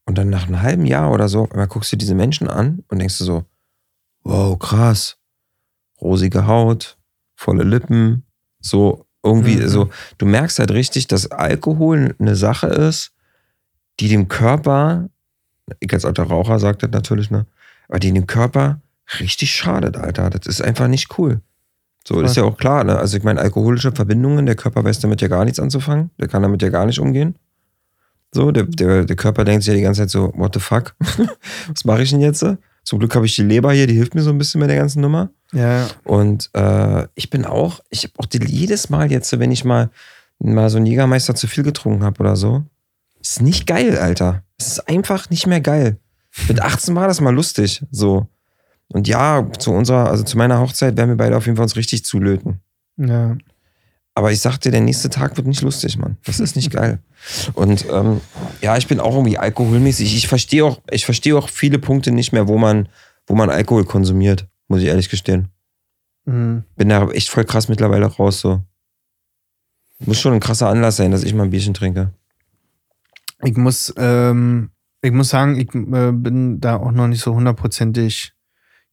Und dann nach einem halben Jahr oder so, auf einmal guckst du diese Menschen an und denkst du so, wow, krass. Rosige Haut, volle Lippen, so irgendwie, Mhm. so, du merkst halt richtig, dass Alkohol eine Sache ist, die dem Körper, ich als alter Raucher sage das natürlich, ne, aber die dem Körper richtig schadet, Alter. Das ist einfach nicht cool. So, das ist ja auch klar, ne? Also ich meine, alkoholische Verbindungen, der Körper weiß damit ja gar nichts anzufangen. Der kann damit ja gar nicht umgehen. So, der, der, der Körper denkt sich ja die ganze Zeit so, what the fuck? Was mache ich denn jetzt? Zum Glück habe ich die Leber hier, die hilft mir so ein bisschen mit der ganzen Nummer. Ja, Und äh, ich bin auch, ich habe auch die, jedes Mal jetzt, wenn ich mal, mal so einen Jägermeister zu viel getrunken habe oder so, ist nicht geil, Alter. Es ist einfach nicht mehr geil. Mit 18 war das mal lustig, so. Und ja, zu unserer, also zu meiner Hochzeit werden wir beide auf jeden Fall uns richtig zulöten. ja. Aber ich sag dir, der nächste Tag wird nicht lustig, Mann. Das ist nicht geil. Und ähm, ja, ich bin auch irgendwie alkoholmäßig. Ich verstehe auch, ich verstehe auch viele Punkte nicht mehr, wo man, wo man Alkohol konsumiert, muss ich ehrlich gestehen. Hm. Bin da echt voll krass mittlerweile raus, so. Muss schon ein krasser Anlass sein, dass ich mal ein Bierchen trinke. Ich muss, ähm, Ich muss sagen, ich äh, bin da auch noch nicht so hundertprozentig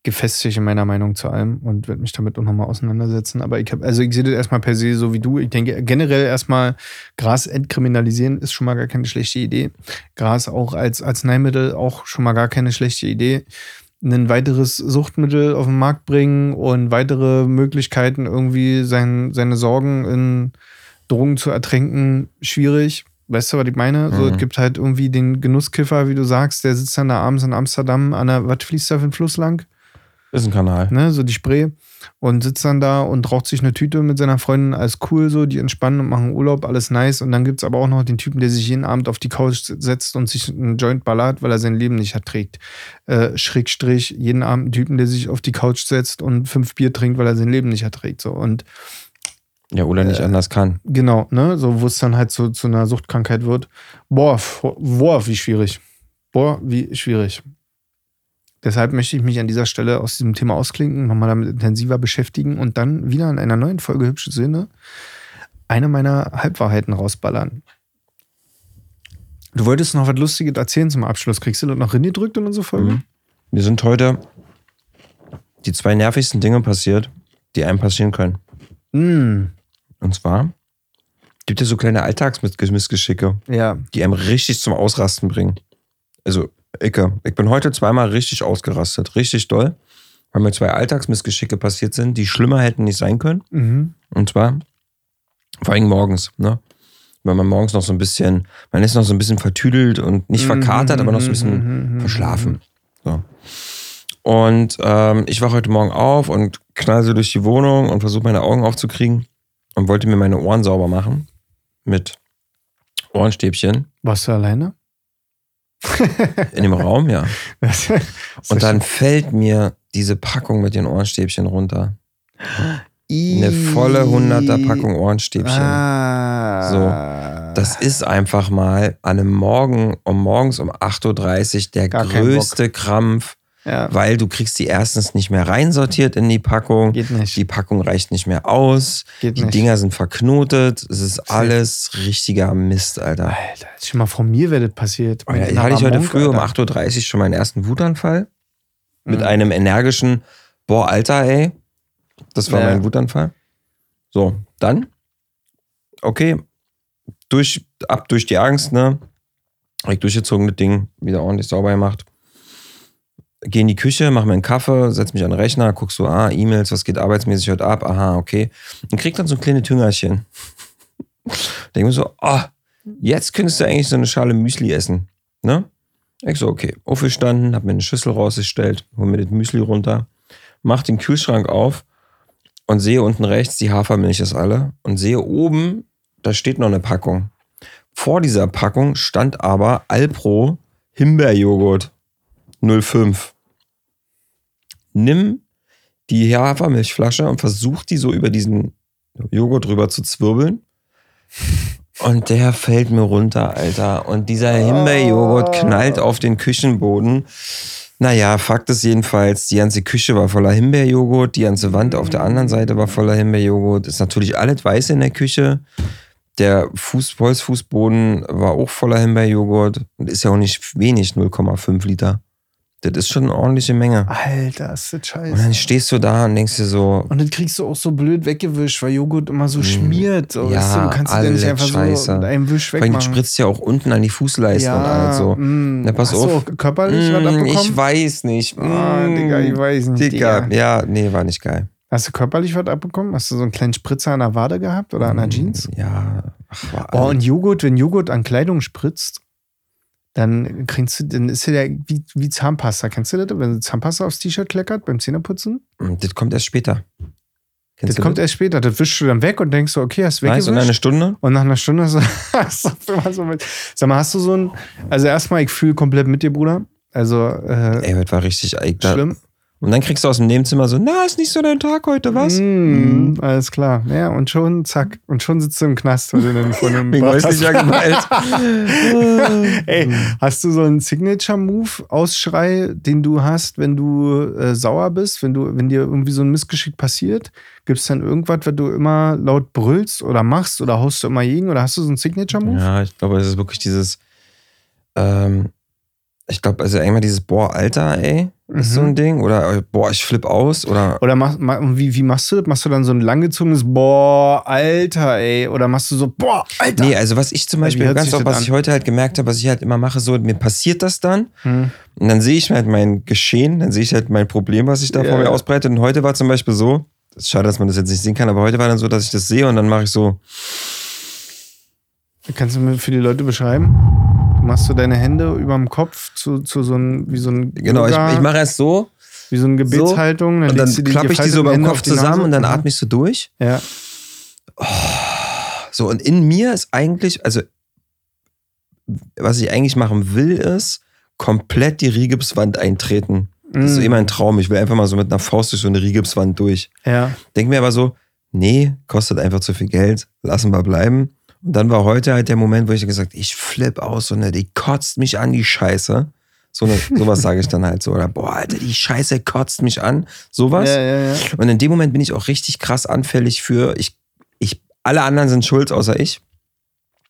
gefestigt in meiner Meinung zu allem und werde mich damit auch nochmal auseinandersetzen. Aber ich habe, also ich sehe das erstmal per se so wie du. Ich denke generell erstmal Gras entkriminalisieren ist schon mal gar keine schlechte Idee. Gras auch als Arzneimittel auch schon mal gar keine schlechte Idee. Ein weiteres Suchtmittel auf den Markt bringen und weitere Möglichkeiten irgendwie sein, seine Sorgen in Drogen zu ertränken, schwierig. Weißt du, was ich meine? So, Mhm. es gibt halt irgendwie den Genusskiffer, wie du sagst, der sitzt dann da abends in Amsterdam an der, was fließt da für ein Fluss lang? Ist ein Kanal. ne, so die Spree und sitzt dann da und raucht sich eine Tüte mit seiner Freundin, alles cool so, die entspannen und machen Urlaub, alles nice und dann gibt's aber auch noch den Typen, der sich jeden Abend auf die Couch setzt und sich einen Joint ballert, weil er sein Leben nicht erträgt. Äh, Schrägstrich, jeden Abend einen Typen, der sich auf die Couch setzt und fünf Bier trinkt, weil er sein Leben nicht erträgt, so und Ja, oder nicht anders kann. genau, ne, so wo es dann halt so zu einer Suchtkrankheit wird. Boah, boah, wie schwierig. Boah, wie schwierig. Deshalb möchte ich mich an dieser Stelle aus diesem Thema ausklinken, nochmal damit intensiver beschäftigen und dann wieder in einer neuen Folge Hübsche Sinne eine meiner Halbwahrheiten rausballern. Du wolltest noch was Lustiges erzählen zum Abschluss. Kriegst du das noch reingedrückt in unsere Folge? Mhm. Mir sind heute die zwei nervigsten Dinge passiert, die einem passieren können. Mm, Und zwar gibt es so kleine Alltagsmissgeschicke, ja. die einem richtig zum Ausrasten bringen. Also, Icke, ich bin heute zweimal richtig ausgerastet, richtig doll, weil mir zwei Alltagsmissgeschicke passiert sind, die schlimmer hätten nicht sein können. Mhm. Und zwar vor allem morgens, ne? Weil man morgens noch so ein bisschen, man ist noch so ein bisschen vertüdelt und nicht verkatert, aber noch so ein bisschen Mhm. verschlafen. So. Und ähm, ich wache heute Morgen auf und knall so durch die Wohnung und versuche meine Augen aufzukriegen und wollte mir meine Ohren sauber machen mit Ohrenstäbchen Warst du alleine? in dem Raum, ja. Und dann fällt mir diese Packung mit den Ohrenstäbchen runter. Eine volle 100er Packung Ohrenstäbchen. Ah. Das ist einfach mal an einem Morgen um morgens um 8.30 Uhr der Gar größte Krampf, ja, weil du kriegst die erstens nicht mehr reinsortiert in die Packung. geht nicht. Die Packung reicht nicht mehr aus. geht Die nicht. Dinger sind verknotet. Es ist alles richtiger Mist, Alter. Alter, schon mal von mir wäre das passiert. Innerer hatte ich heute früh um Alter. 8.30 Uhr schon meinen ersten Wutanfall. Mit Mhm. einem energischen, boah, Alter, ey. Das war Ja. mein Wutanfall. So, dann, okay, durch, ab durch die Angst, ne? Ich durchgezogen, das Ding, wieder ordentlich sauber gemacht. Geh in die Küche, mach mir einen Kaffee, setz mich an den Rechner, guck so, ah, E-Mails, was geht arbeitsmäßig heute ab? Aha, okay. Und krieg dann so ein kleines Tüngerchen. Denk mir so, ah, jetzt könntest du eigentlich so eine Schale Müsli essen. Ne? Ich so, okay. Aufgestanden, hab mir eine Schüssel rausgestellt, hol mir das Müsli runter, mach den Kühlschrank auf und sehe unten rechts, die Hafermilch ist alle und sehe oben, da steht noch eine Packung. Vor dieser Packung stand aber Alpro Himbeerjoghurt 05. Nimm die Hafermilchflasche und versuch die so über diesen Joghurt drüber zu zwirbeln. Und der fällt mir runter, Alter. Und dieser Himbeerjoghurt knallt auf den Küchenboden. Naja, Fakt ist jedenfalls, die ganze Küche war voller Himbeerjoghurt, die ganze Wand auf der anderen Seite war voller Himbeerjoghurt. Ist natürlich alles weiß in der Küche. Der Fuß, Holzfußboden war auch voller Himbeerjoghurt und ist ja auch nicht wenig, 0,5 Liter. Das ist schon eine ordentliche Menge. Alter, ist das Und scheiße. dann stehst du da und denkst dir so, Und dann kriegst du auch so blöd weggewischt, weil Joghurt immer so schmiert. So. Ja, weißt du, du kannst es ja nicht einfach scheiße. so mit einem Wisch vor allem wegmachen. spritzt ja auch unten an die Fußleiste und alles so. mm. Na, pass Hast auf. Du körperlich was Mm, abbekommen? ich weiß nicht. Ah, Mm, Digga, ich weiß nicht. Digga, Digga. ja, nee, war nicht geil. Hast du körperlich was abbekommen? Hast du so einen kleinen Spritzer an der Wade gehabt oder an der Jeans? Ja, ach, Oh, und Joghurt, wenn Joghurt an Kleidung spritzt, dann kriegst du, dann ist ja der, wie, wie Zahnpasta. Kennst du das? Wenn Zahnpasta aufs T-Shirt kleckert beim Zähneputzen? das kommt erst später. Kennst Das du kommt erst später. Das wischst du dann weg und denkst so, okay, hast Weißt du, in einer weggewischt. Stunde? Und nach einer Stunde so, hast du so mit. Sag mal, hast du so ein. Also erstmal, ich fühle komplett mit dir, Bruder. Also, äh, Ey, das war richtig. Da, schlimm. Und dann kriegst du aus dem Nebenzimmer so, na, ist nicht so dein Tag heute, was? Mm, alles klar. Ja, und schon, zack. Und schon sitzt du im Knast, weil du dann von einem häuslicher Gewalt. Ey, hast du so einen Signature-Move-Ausschrei, den du hast, wenn du äh, sauer bist, wenn du, wenn dir irgendwie so ein Missgeschick passiert? Gibt es dann irgendwas, was du immer laut brüllst oder machst oder haust du immer gegen oder hast du so einen Signature-Move? Ja, ich glaube, es ist wirklich dieses, ähm, Ich glaube, also irgendwann dieses, boah, Alter, ey, ist so Mhm. ein Ding. Oder, boah, ich flipp aus. Oder, Oder mach, ma- wie, wie machst du das? Machst du dann so ein langgezogenes Boah, Alter, ey? Oder machst du so Boah, Alter? nee, also was ich zum Beispiel ganz oft, was an? ich heute halt gemerkt habe, was ich halt immer mache, so, mir passiert das dann. Hm. Und dann sehe ich halt mein Geschehen, dann sehe ich halt mein Problem, was sich da Ja, vor mir ausbreitet. Und heute war zum Beispiel so, schade, dass man das jetzt nicht sehen kann, aber heute war dann so, dass ich das sehe und dann mache ich so, Kannst du mir für die Leute beschreiben? Du machst so deine Hände über dem Kopf zu, zu so einem, wie so ein genau, ich, Yoga, ich mache erst so wie so eine Gebetshaltung. und dann du die klappe ich die so beim Hände Kopf zusammen und dann atme ich so durch. Ja. So, und in mir ist eigentlich, also, was ich eigentlich machen will, ist komplett die Rigipswand eintreten. Das ist so Mhm. immer ein Traum. Ich will einfach mal so mit einer Faust durch so eine Rigipswand durch. Ja. Denk mir aber so, nee, kostet einfach zu viel Geld, lassen wir bleiben. Und dann war heute halt der Moment, wo ich gesagt ich flipp aus, so eine, die kotzt mich an, die Scheiße. So eine, sowas sage ich dann halt so. Oder, boah, Alter, die Scheiße kotzt mich an. Sowas. Ja, ja, ja. Und in dem Moment bin ich auch richtig krass anfällig für, ich, ich, alle anderen sind schuld, außer ich.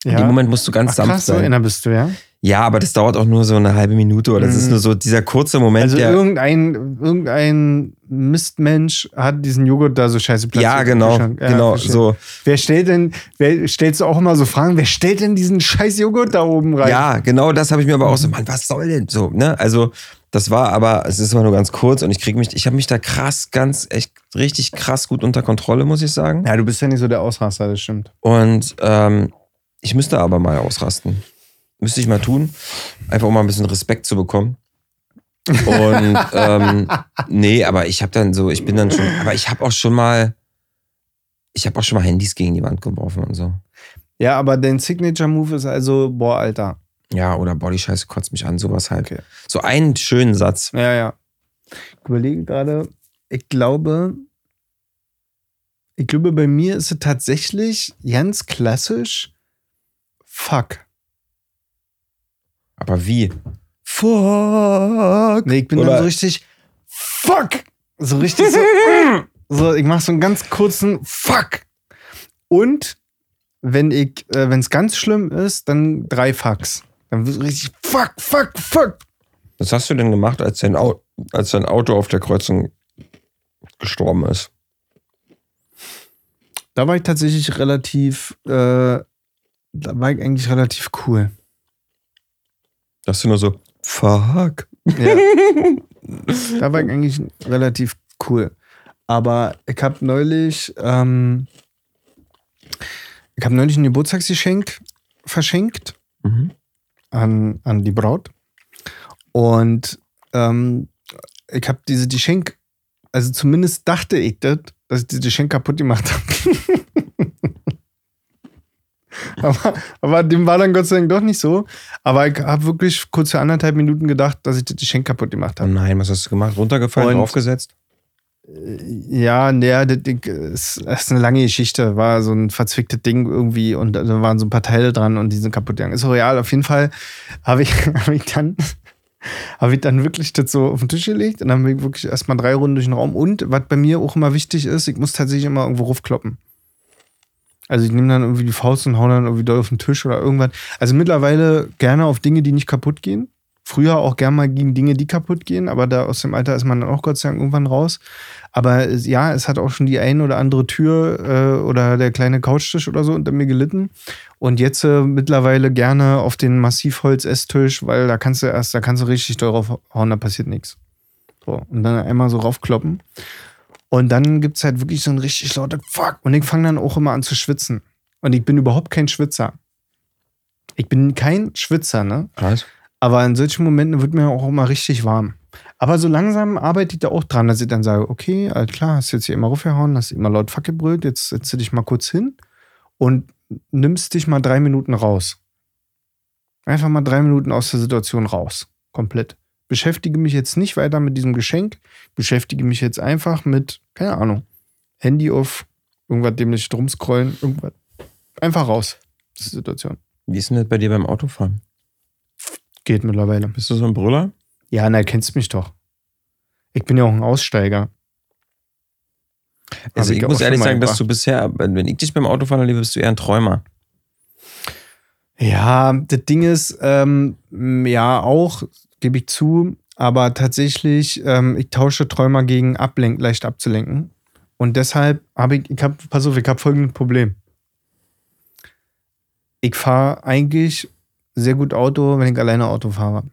In dem Moment musst du ganz Ach, sanft krass, so sein. inner bist du, ja? Ja, aber das dauert auch nur so eine halbe Minute oder das Mhm. ist nur so dieser kurze Moment, Also der. irgendein, irgendein Mistmensch hat diesen Joghurt da so scheiße platziert. Ja, genau. Ja, genau, verstehe. so. Wer stellt denn, wer stellst du auch immer so Fragen, wer stellt denn diesen scheiß Joghurt da oben rein? Ja, genau, das habe ich mir aber auch Mhm. so, Mann, was soll denn so, ne? Also, das war aber, es ist immer nur ganz kurz und ich kriege mich, ich habe mich da krass, ganz, echt richtig krass gut unter Kontrolle, muss ich sagen. Ja, du bist ja nicht so der Ausraster, das stimmt. Und ähm, ich müsste aber mal ausrasten. Müsste ich mal tun. Einfach um mal ein bisschen Respekt zu bekommen. Und ähm, nee, aber ich habe dann so, ich bin dann schon, aber ich habe auch schon mal, ich habe auch schon mal Handys gegen die Wand geworfen und so. Ja, aber dein Signature-Move ist also, boah, Alter. Ja, oder Body Scheiße kotzt mich an, sowas halt. Okay. So einen schönen Satz. Ja, ja. Ich überlege gerade, ich glaube, ich glaube, bei mir ist es tatsächlich ganz klassisch Fuck. Aber wie? Fuck. Nee, ich bin Oder- dann so richtig Fuck. So richtig so. so ich mache so einen ganz kurzen Fuck. Und wenn ich, äh, wenn es ganz schlimm ist, dann drei Fucks. Dann wird so richtig Fuck, Fuck, Fuck. Was hast du denn gemacht, als dein, Au als dein Auto auf der Kreuzung gestorben ist? Da war ich tatsächlich relativ, äh, da war ich eigentlich relativ cool. Da hast du nur so, fuck. Ja. da war ich eigentlich relativ cool. Aber ich habe neulich, ähm, ich habe neulich ein Geburtstagsgeschenk verschenkt Mhm. an, an die Braut. Und ähm, ich habe diese Geschenk, also zumindest dachte ich das, dass ich dieses Geschenk kaputt gemacht habe. aber, aber dem war dann Gott sei Dank doch nicht so. Aber ich habe wirklich kurz für anderthalb Minuten gedacht, dass ich das Geschenk kaputt gemacht Oh habe. nein, was hast du gemacht? Runtergefallen, Und- draufgesetzt? Ja, der, das das ist eine lange Geschichte. War so ein verzwicktes Ding irgendwie und da waren so ein paar Teile dran und die sind kaputt gegangen. Ist auch real. Auf jeden Fall habe ich, hab ich dann. Habe ich dann wirklich das so auf den Tisch gelegt und dann bin ich wirklich erstmal drei Runden durch den Raum. Und was bei mir auch immer wichtig ist, ich muss tatsächlich immer irgendwo raufkloppen. Also ich nehme dann irgendwie die Faust und hau dann irgendwie doll auf den Tisch oder irgendwas. Also mittlerweile gerne auf Dinge, die nicht kaputt gehen. Früher auch gerne mal gegen Dinge, die kaputt gehen, aber da aus dem Alter ist man dann auch Gott sei Dank irgendwann raus. Aber ja, es hat auch schon die ein oder andere Tür äh, oder der kleine Couchtisch oder so unter mir gelitten. Und jetzt äh, mittlerweile gerne auf den Massivholz-Esstisch, weil da kannst du erst, da kannst du richtig doll raufhauen, da passiert nichts. So, und dann einmal so raufkloppen. Und dann gibt es halt wirklich so ein richtig lauter Fuck. Und ich fange dann auch immer an zu schwitzen. Und ich bin überhaupt kein Schwitzer. Ich bin kein Schwitzer, ne? Was? Aber in solchen Momenten wird mir auch immer richtig warm. Aber so langsam arbeite ich da auch dran, dass ich dann sage, okay, alles klar, hast jetzt hier immer raufgehauen, hast immer laut Fuck gebrüllt, jetzt setzt du dich mal kurz hin und nimmst dich mal drei Minuten raus. Einfach mal drei Minuten aus der Situation raus. Komplett. Beschäftige mich jetzt nicht weiter mit diesem Geschenk, beschäftige mich jetzt einfach mit, keine Ahnung, Handy auf, irgendwas dämlich drum scrollen, irgendwas. Einfach raus. Das ist die Situation. Wie ist denn das bei dir beim Autofahren? Geht mittlerweile. Bist du so ein Brüller? Ja, na, kennst mich doch. Ich bin ja auch ein Aussteiger. Also ich ja muss ehrlich sagen, dass du bisher, wenn wenn ich dich beim Autofahren erlebe, bist du eher ein Träumer. Ja, das Ding ist, ähm, ja, auch gebe ich zu. Aber tatsächlich, ähm, ich tausche Träumer gegen Ablenk, leicht abzulenken. Und deshalb habe ich, ich habe, pass auf, ich habe folgendes Problem. Ich fahre eigentlich sehr gut Auto, wenn ich alleine Auto fahre.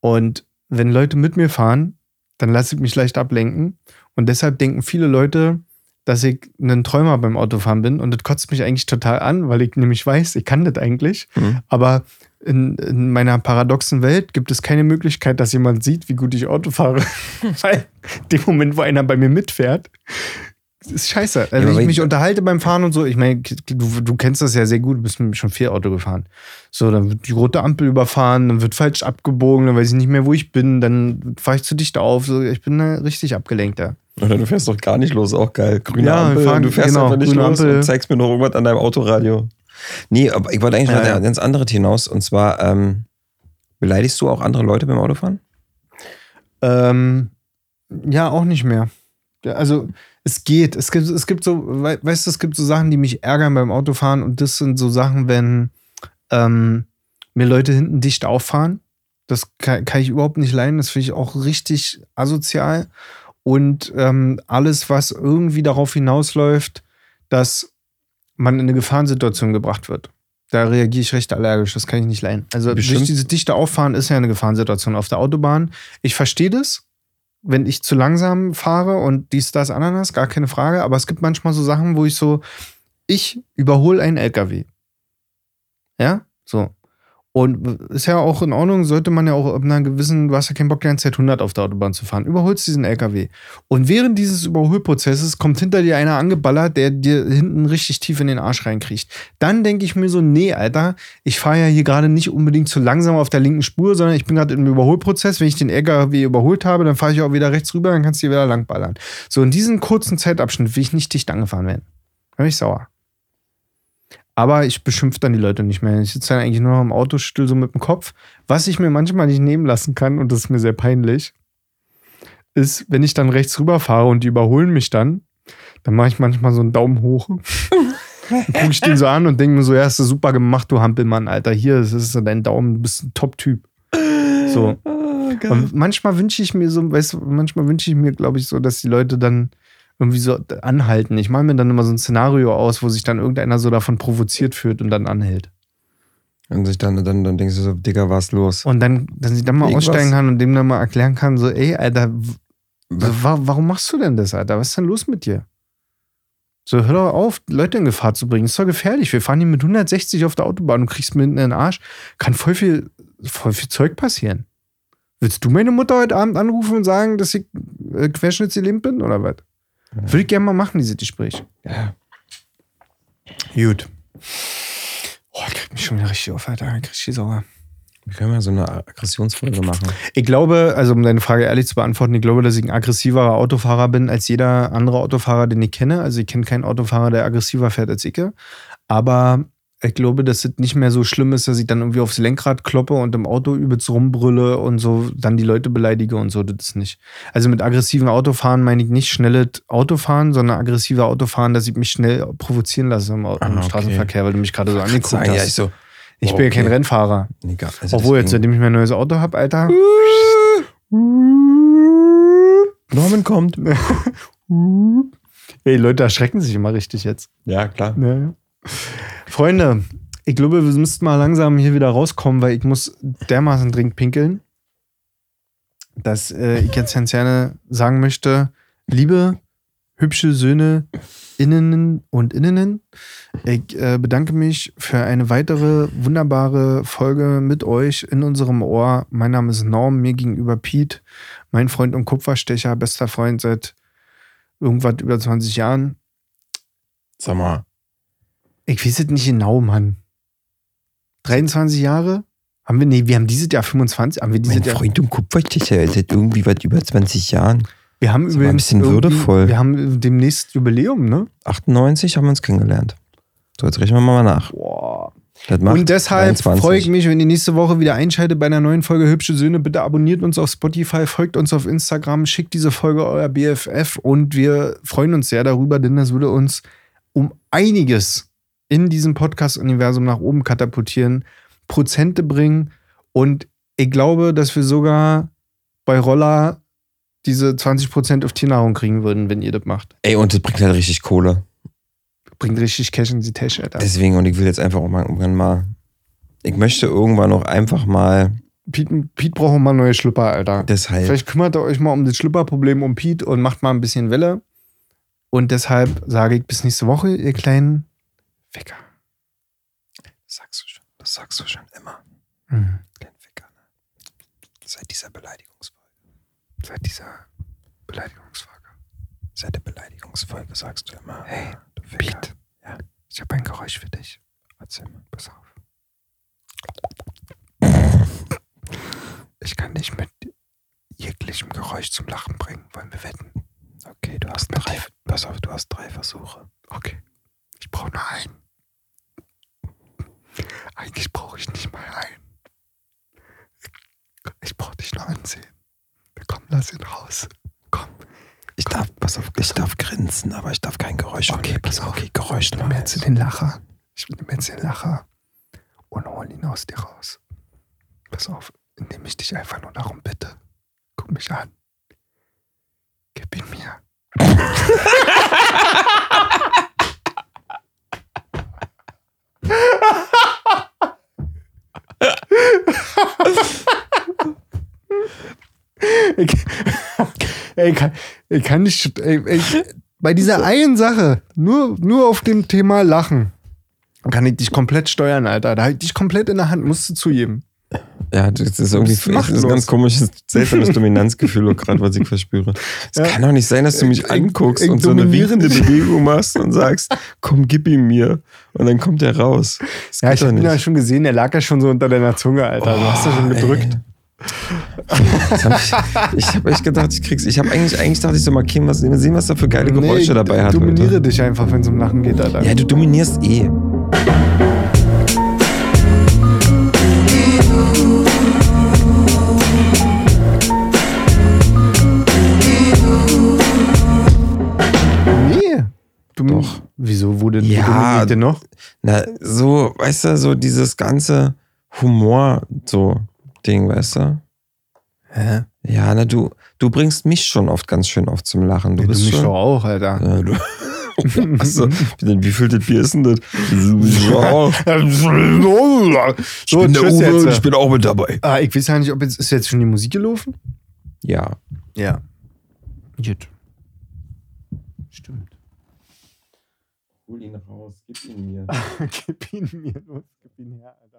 Und wenn Leute mit mir fahren, dann lasse ich mich leicht ablenken. Und deshalb denken viele Leute, dass ich ein Träumer beim Autofahren bin. Und das kotzt mich eigentlich total an, weil ich nämlich weiß, ich kann das eigentlich. Mhm. Aber in, in meiner paradoxen Welt gibt es keine Möglichkeit, dass jemand sieht, wie gut ich Auto fahre. weil dem Moment, wo einer bei mir mitfährt, ist scheiße. Also wenn ich wenn- mich unterhalte beim Fahren und so, ich meine, du, du kennst das ja sehr gut, du bist schon viel Auto gefahren. So, dann wird die rote Ampel überfahren, dann wird falsch abgebogen, dann weiß ich nicht mehr, wo ich bin, dann fahre ich zu dicht auf. So, ich bin da richtig abgelenkt da. Oder du fährst doch gar nicht los, auch geil. Grüne Ja, Ampel, fahren- du fährst genau, einfach nicht los Ampel. und zeigst mir noch irgendwas an deinem Autoradio. Nee, aber ich wollte eigentlich Ja, noch ja. ganz andere hinaus. Und zwar, ähm, beleidigst du auch andere Leute beim Autofahren? Ähm, ja, auch nicht mehr. Also es geht. Es gibt, es gibt so, wei- weißt du, es gibt so Sachen, die mich ärgern beim Autofahren und das sind so Sachen, wenn ähm, mir Leute hinten dicht auffahren. Das kann, kann ich überhaupt nicht leiden. Das finde ich auch richtig asozial. Und ähm, alles, was irgendwie darauf hinausläuft, dass man in eine Gefahrensituation gebracht wird. Da reagiere ich recht allergisch. Das kann ich nicht leiden. Also Bestimmt. durch diese dichte Auffahren ist ja eine Gefahrensituation auf der Autobahn. Ich verstehe das, wenn ich zu langsam fahre und dies, das, Ananas, gar keine Frage. Aber es gibt manchmal so Sachen, wo ich so, ich überhole einen LKW. Ja, so. Und ist ja auch in Ordnung, sollte man ja auch ab einer gewissen, du hast ja keinen Bock, die ganze Zeit 100 auf der Autobahn zu fahren. Überholst diesen LKW. Und während dieses Überholprozesses kommt hinter dir einer angeballert, der dir hinten richtig tief in den Arsch reinkriegt. Dann denke ich mir so, nee, Alter, ich fahre ja hier gerade nicht unbedingt zu langsam auf der linken Spur, sondern ich bin gerade im Überholprozess. Wenn ich den LKW überholt habe, dann fahre ich auch wieder rechts rüber, dann kannst du hier wieder langballern. So, in diesem kurzen Zeitabschnitt will ich nicht dicht angefahren werden. Da bin ich sauer. Aber ich beschimpfe dann die Leute nicht mehr. Ich sitze dann eigentlich nur noch im Autostuhl so mit dem Kopf. Was ich mir manchmal nicht nehmen lassen kann, und das ist mir sehr peinlich, ist, wenn ich dann rechts rüberfahre und die überholen mich dann, dann mache ich manchmal so einen Daumen hoch. Dann gucke ich den so an und denke mir so, ja, hast du super gemacht, du Hampelmann, Alter. Hier, das ist dein Daumen, du bist ein Top-Typ. So. Und manchmal wünsche ich mir so, weißt du, manchmal wünsche ich mir, glaube ich, so, dass die Leute dann irgendwie so anhalten. Ich male mir dann immer so ein Szenario aus, wo sich dann irgendeiner so davon provoziert fühlt und dann anhält. Und sich dann, dann, dann denkst du so, Digga, was los? Und dann, dass ich dann mal Irgendwas. aussteigen kann und dem dann mal erklären kann, so, ey, Alter, w- wa warum machst du denn das, Alter? Was ist denn los mit dir? So, hör doch auf, Leute in Gefahr zu bringen. ist doch gefährlich. Wir fahren hier mit 160 auf der Autobahn und kriegst mir hinten in den Arsch. Kann voll viel, voll viel Zeug passieren. Willst du meine Mutter heute Abend anrufen und sagen, dass ich äh, querschnittsgelähmt bin oder was? Würde ich gerne mal machen, dieses Gespräch. Ja. Gut. Oh, ich krieg mich schon wieder richtig auf, Alter. Ich krieg die sauer. Wir können mal so eine Aggressionsfolge machen. Ich glaube, also um deine Frage ehrlich zu beantworten, ich glaube, dass ich ein aggressiverer Autofahrer bin als jeder andere Autofahrer, den ich kenne. Also ich kenne keinen Autofahrer, der aggressiver fährt als ich. Aber ich glaube, dass es nicht mehr so schlimm ist, dass ich dann irgendwie aufs Lenkrad kloppe und im Auto übelst rumbrülle und so dann die Leute beleidige und so. Das ist nicht. Also mit aggressiven Autofahren meine ich nicht schnelles Autofahren, sondern aggressive Autofahren, dass ich mich schnell provozieren lasse im, Au- im Ah, okay. Straßenverkehr, weil du mich gerade so angeguckt Sagen, hast. ja, ich so, ich oh, bin ja kein okay. Rennfahrer. egal. Also Obwohl, jetzt, seitdem ich mein neues Auto habe, Alter. Norman kommt. Ey, Leute erschrecken sich immer richtig jetzt. Ja, klar. Ja. Freunde, ich glaube, wir müssten mal langsam hier wieder rauskommen, weil ich muss dermaßen dringend pinkeln, dass äh, ich jetzt ganz gerne sagen möchte, liebe hübsche Söhne, Innen und Innenen, ich äh, bedanke mich für eine weitere wunderbare Folge mit euch in unserem Ohr. Mein Name ist Norm, mir gegenüber Pete, mein Freund und Kupferstecher, bester Freund seit irgendwas über 20 Jahren. Sag mal, Ich weiß es nicht genau, Mann. 23 Jahre? Haben wir, nee, wir haben dieses Jahr 25. Haben wir dieses mein Jahr, Freund und Kupferstecher ist seit irgendwie was über 20 Jahren. wir haben aber ein übrigens bisschen würdevoll. Wir haben demnächst Jubiläum, ne? 98 haben wir uns kennengelernt. So, jetzt rechnen wir mal nach. Boah. Das macht Und deshalb 23. freue ich mich, wenn ihr nächste Woche wieder einschaltet bei einer neuen Folge Hübsche Söhne. Bitte abonniert uns auf Spotify, folgt uns auf Instagram, schickt diese Folge euer BFF und wir freuen uns sehr darüber, denn das würde uns um einiges in diesem Podcast-Universum nach oben katapultieren, Prozente bringen und Ich glaube, dass wir sogar bei Roller diese 20% auf Tiernahrung kriegen würden, wenn ihr das macht. Ey, und das bringt halt richtig Kohle. Bringt richtig Cash in die Tasche, Alter. Deswegen, und ich will jetzt einfach auch mal irgendwann mal. Ich möchte irgendwann auch einfach mal. Pete, Pete braucht auch mal neue Schlüpper, Alter. Deshalb. Vielleicht kümmert ihr euch mal um das Schlüpperproblem um Pete und macht mal ein bisschen Welle. Und deshalb sage ich bis nächste Woche, ihr kleinen Ficker. Das sagst du schon. Das sagst du schon immer. Mhm. Kleinen Ficker, ne? Seit dieser Beleidigungsfolge. Seit dieser Beleidigungsfolge. Seit der Beleidigungsfolge sagst du immer. Hey, du Ficker. Pete. Ja. Ich habe ein Geräusch für dich. Erzähl mal. Pass auf. Ich kann dich mit jeglichem Geräusch zum Lachen bringen. Wollen wir wetten? Okay, du hast drei. Pass auf, du hast drei Versuche. Okay. Ich brauche nur einen. Eigentlich brauche ich nicht mal einen. Ich brauche dich nur ansehen. Komm, lass ihn raus. Komm. Ich darf, pass auf, ich darf grinsen, aber ich darf kein Geräusch von Okay, pass auf. Okay, Geräusch Ich nehme jetzt den Lacher. Ich nehme jetzt den Lacher und hol ihn aus dir raus. Pass auf, indem ich dich einfach nur darum bitte. Guck mich an. Gib ihn mir. ich, ey, kann, ich. Ey, ey, bei dieser einen Sache, nur, nur auf dem Thema Lachen, kann ich dich komplett steuern, Alter. Da ich dich komplett in der Hand, musst du zugeben. Ja, das ist irgendwie das ist ein ganz komisches, seltsames Dominanzgefühl, gerade was ich verspüre. Es Ja. kann doch nicht sein, dass du mich Ich- anguckst ich und so eine dich. Bewegung machst und sagst, komm, gib ihn mir. Und dann kommt er raus. Das Ja, ich habe ihn ja schon gesehen, der lag ja schon so unter deiner Zunge, Alter. du hast ja schon Oh, gedrückt. Das hab ich ich habe echt gedacht, ich krieg's. Ich habe eigentlich, eigentlich dachte ich so, mal Kim, was sehen, was da für geile Geräusche Nee, dabei ich hat. dominiere Alter. dich einfach, wenn es um Lachen geht, Alter. Ja, du dominierst eh. Du, Doch. Wieso? Denn? Ja. Denn noch? Na, so, weißt du, so dieses ganze Humor, so Ding, weißt du? Hä? Ja, na, du, du bringst mich schon oft ganz schön oft zum Lachen. Du Du, bist mich schon. auch, Alter. Ja, du. Achso, wie viel das Bier ist denn das? Ja, so, tschüss jetzt. bin auch mit dabei. Ah, ich weiß ja nicht, ob jetzt, ist jetzt schon die Musik gelaufen? Ja. Ja. Gut. Hol ihn raus, gib ihn mir. gib ihn mir los, gib ihn her, Alter.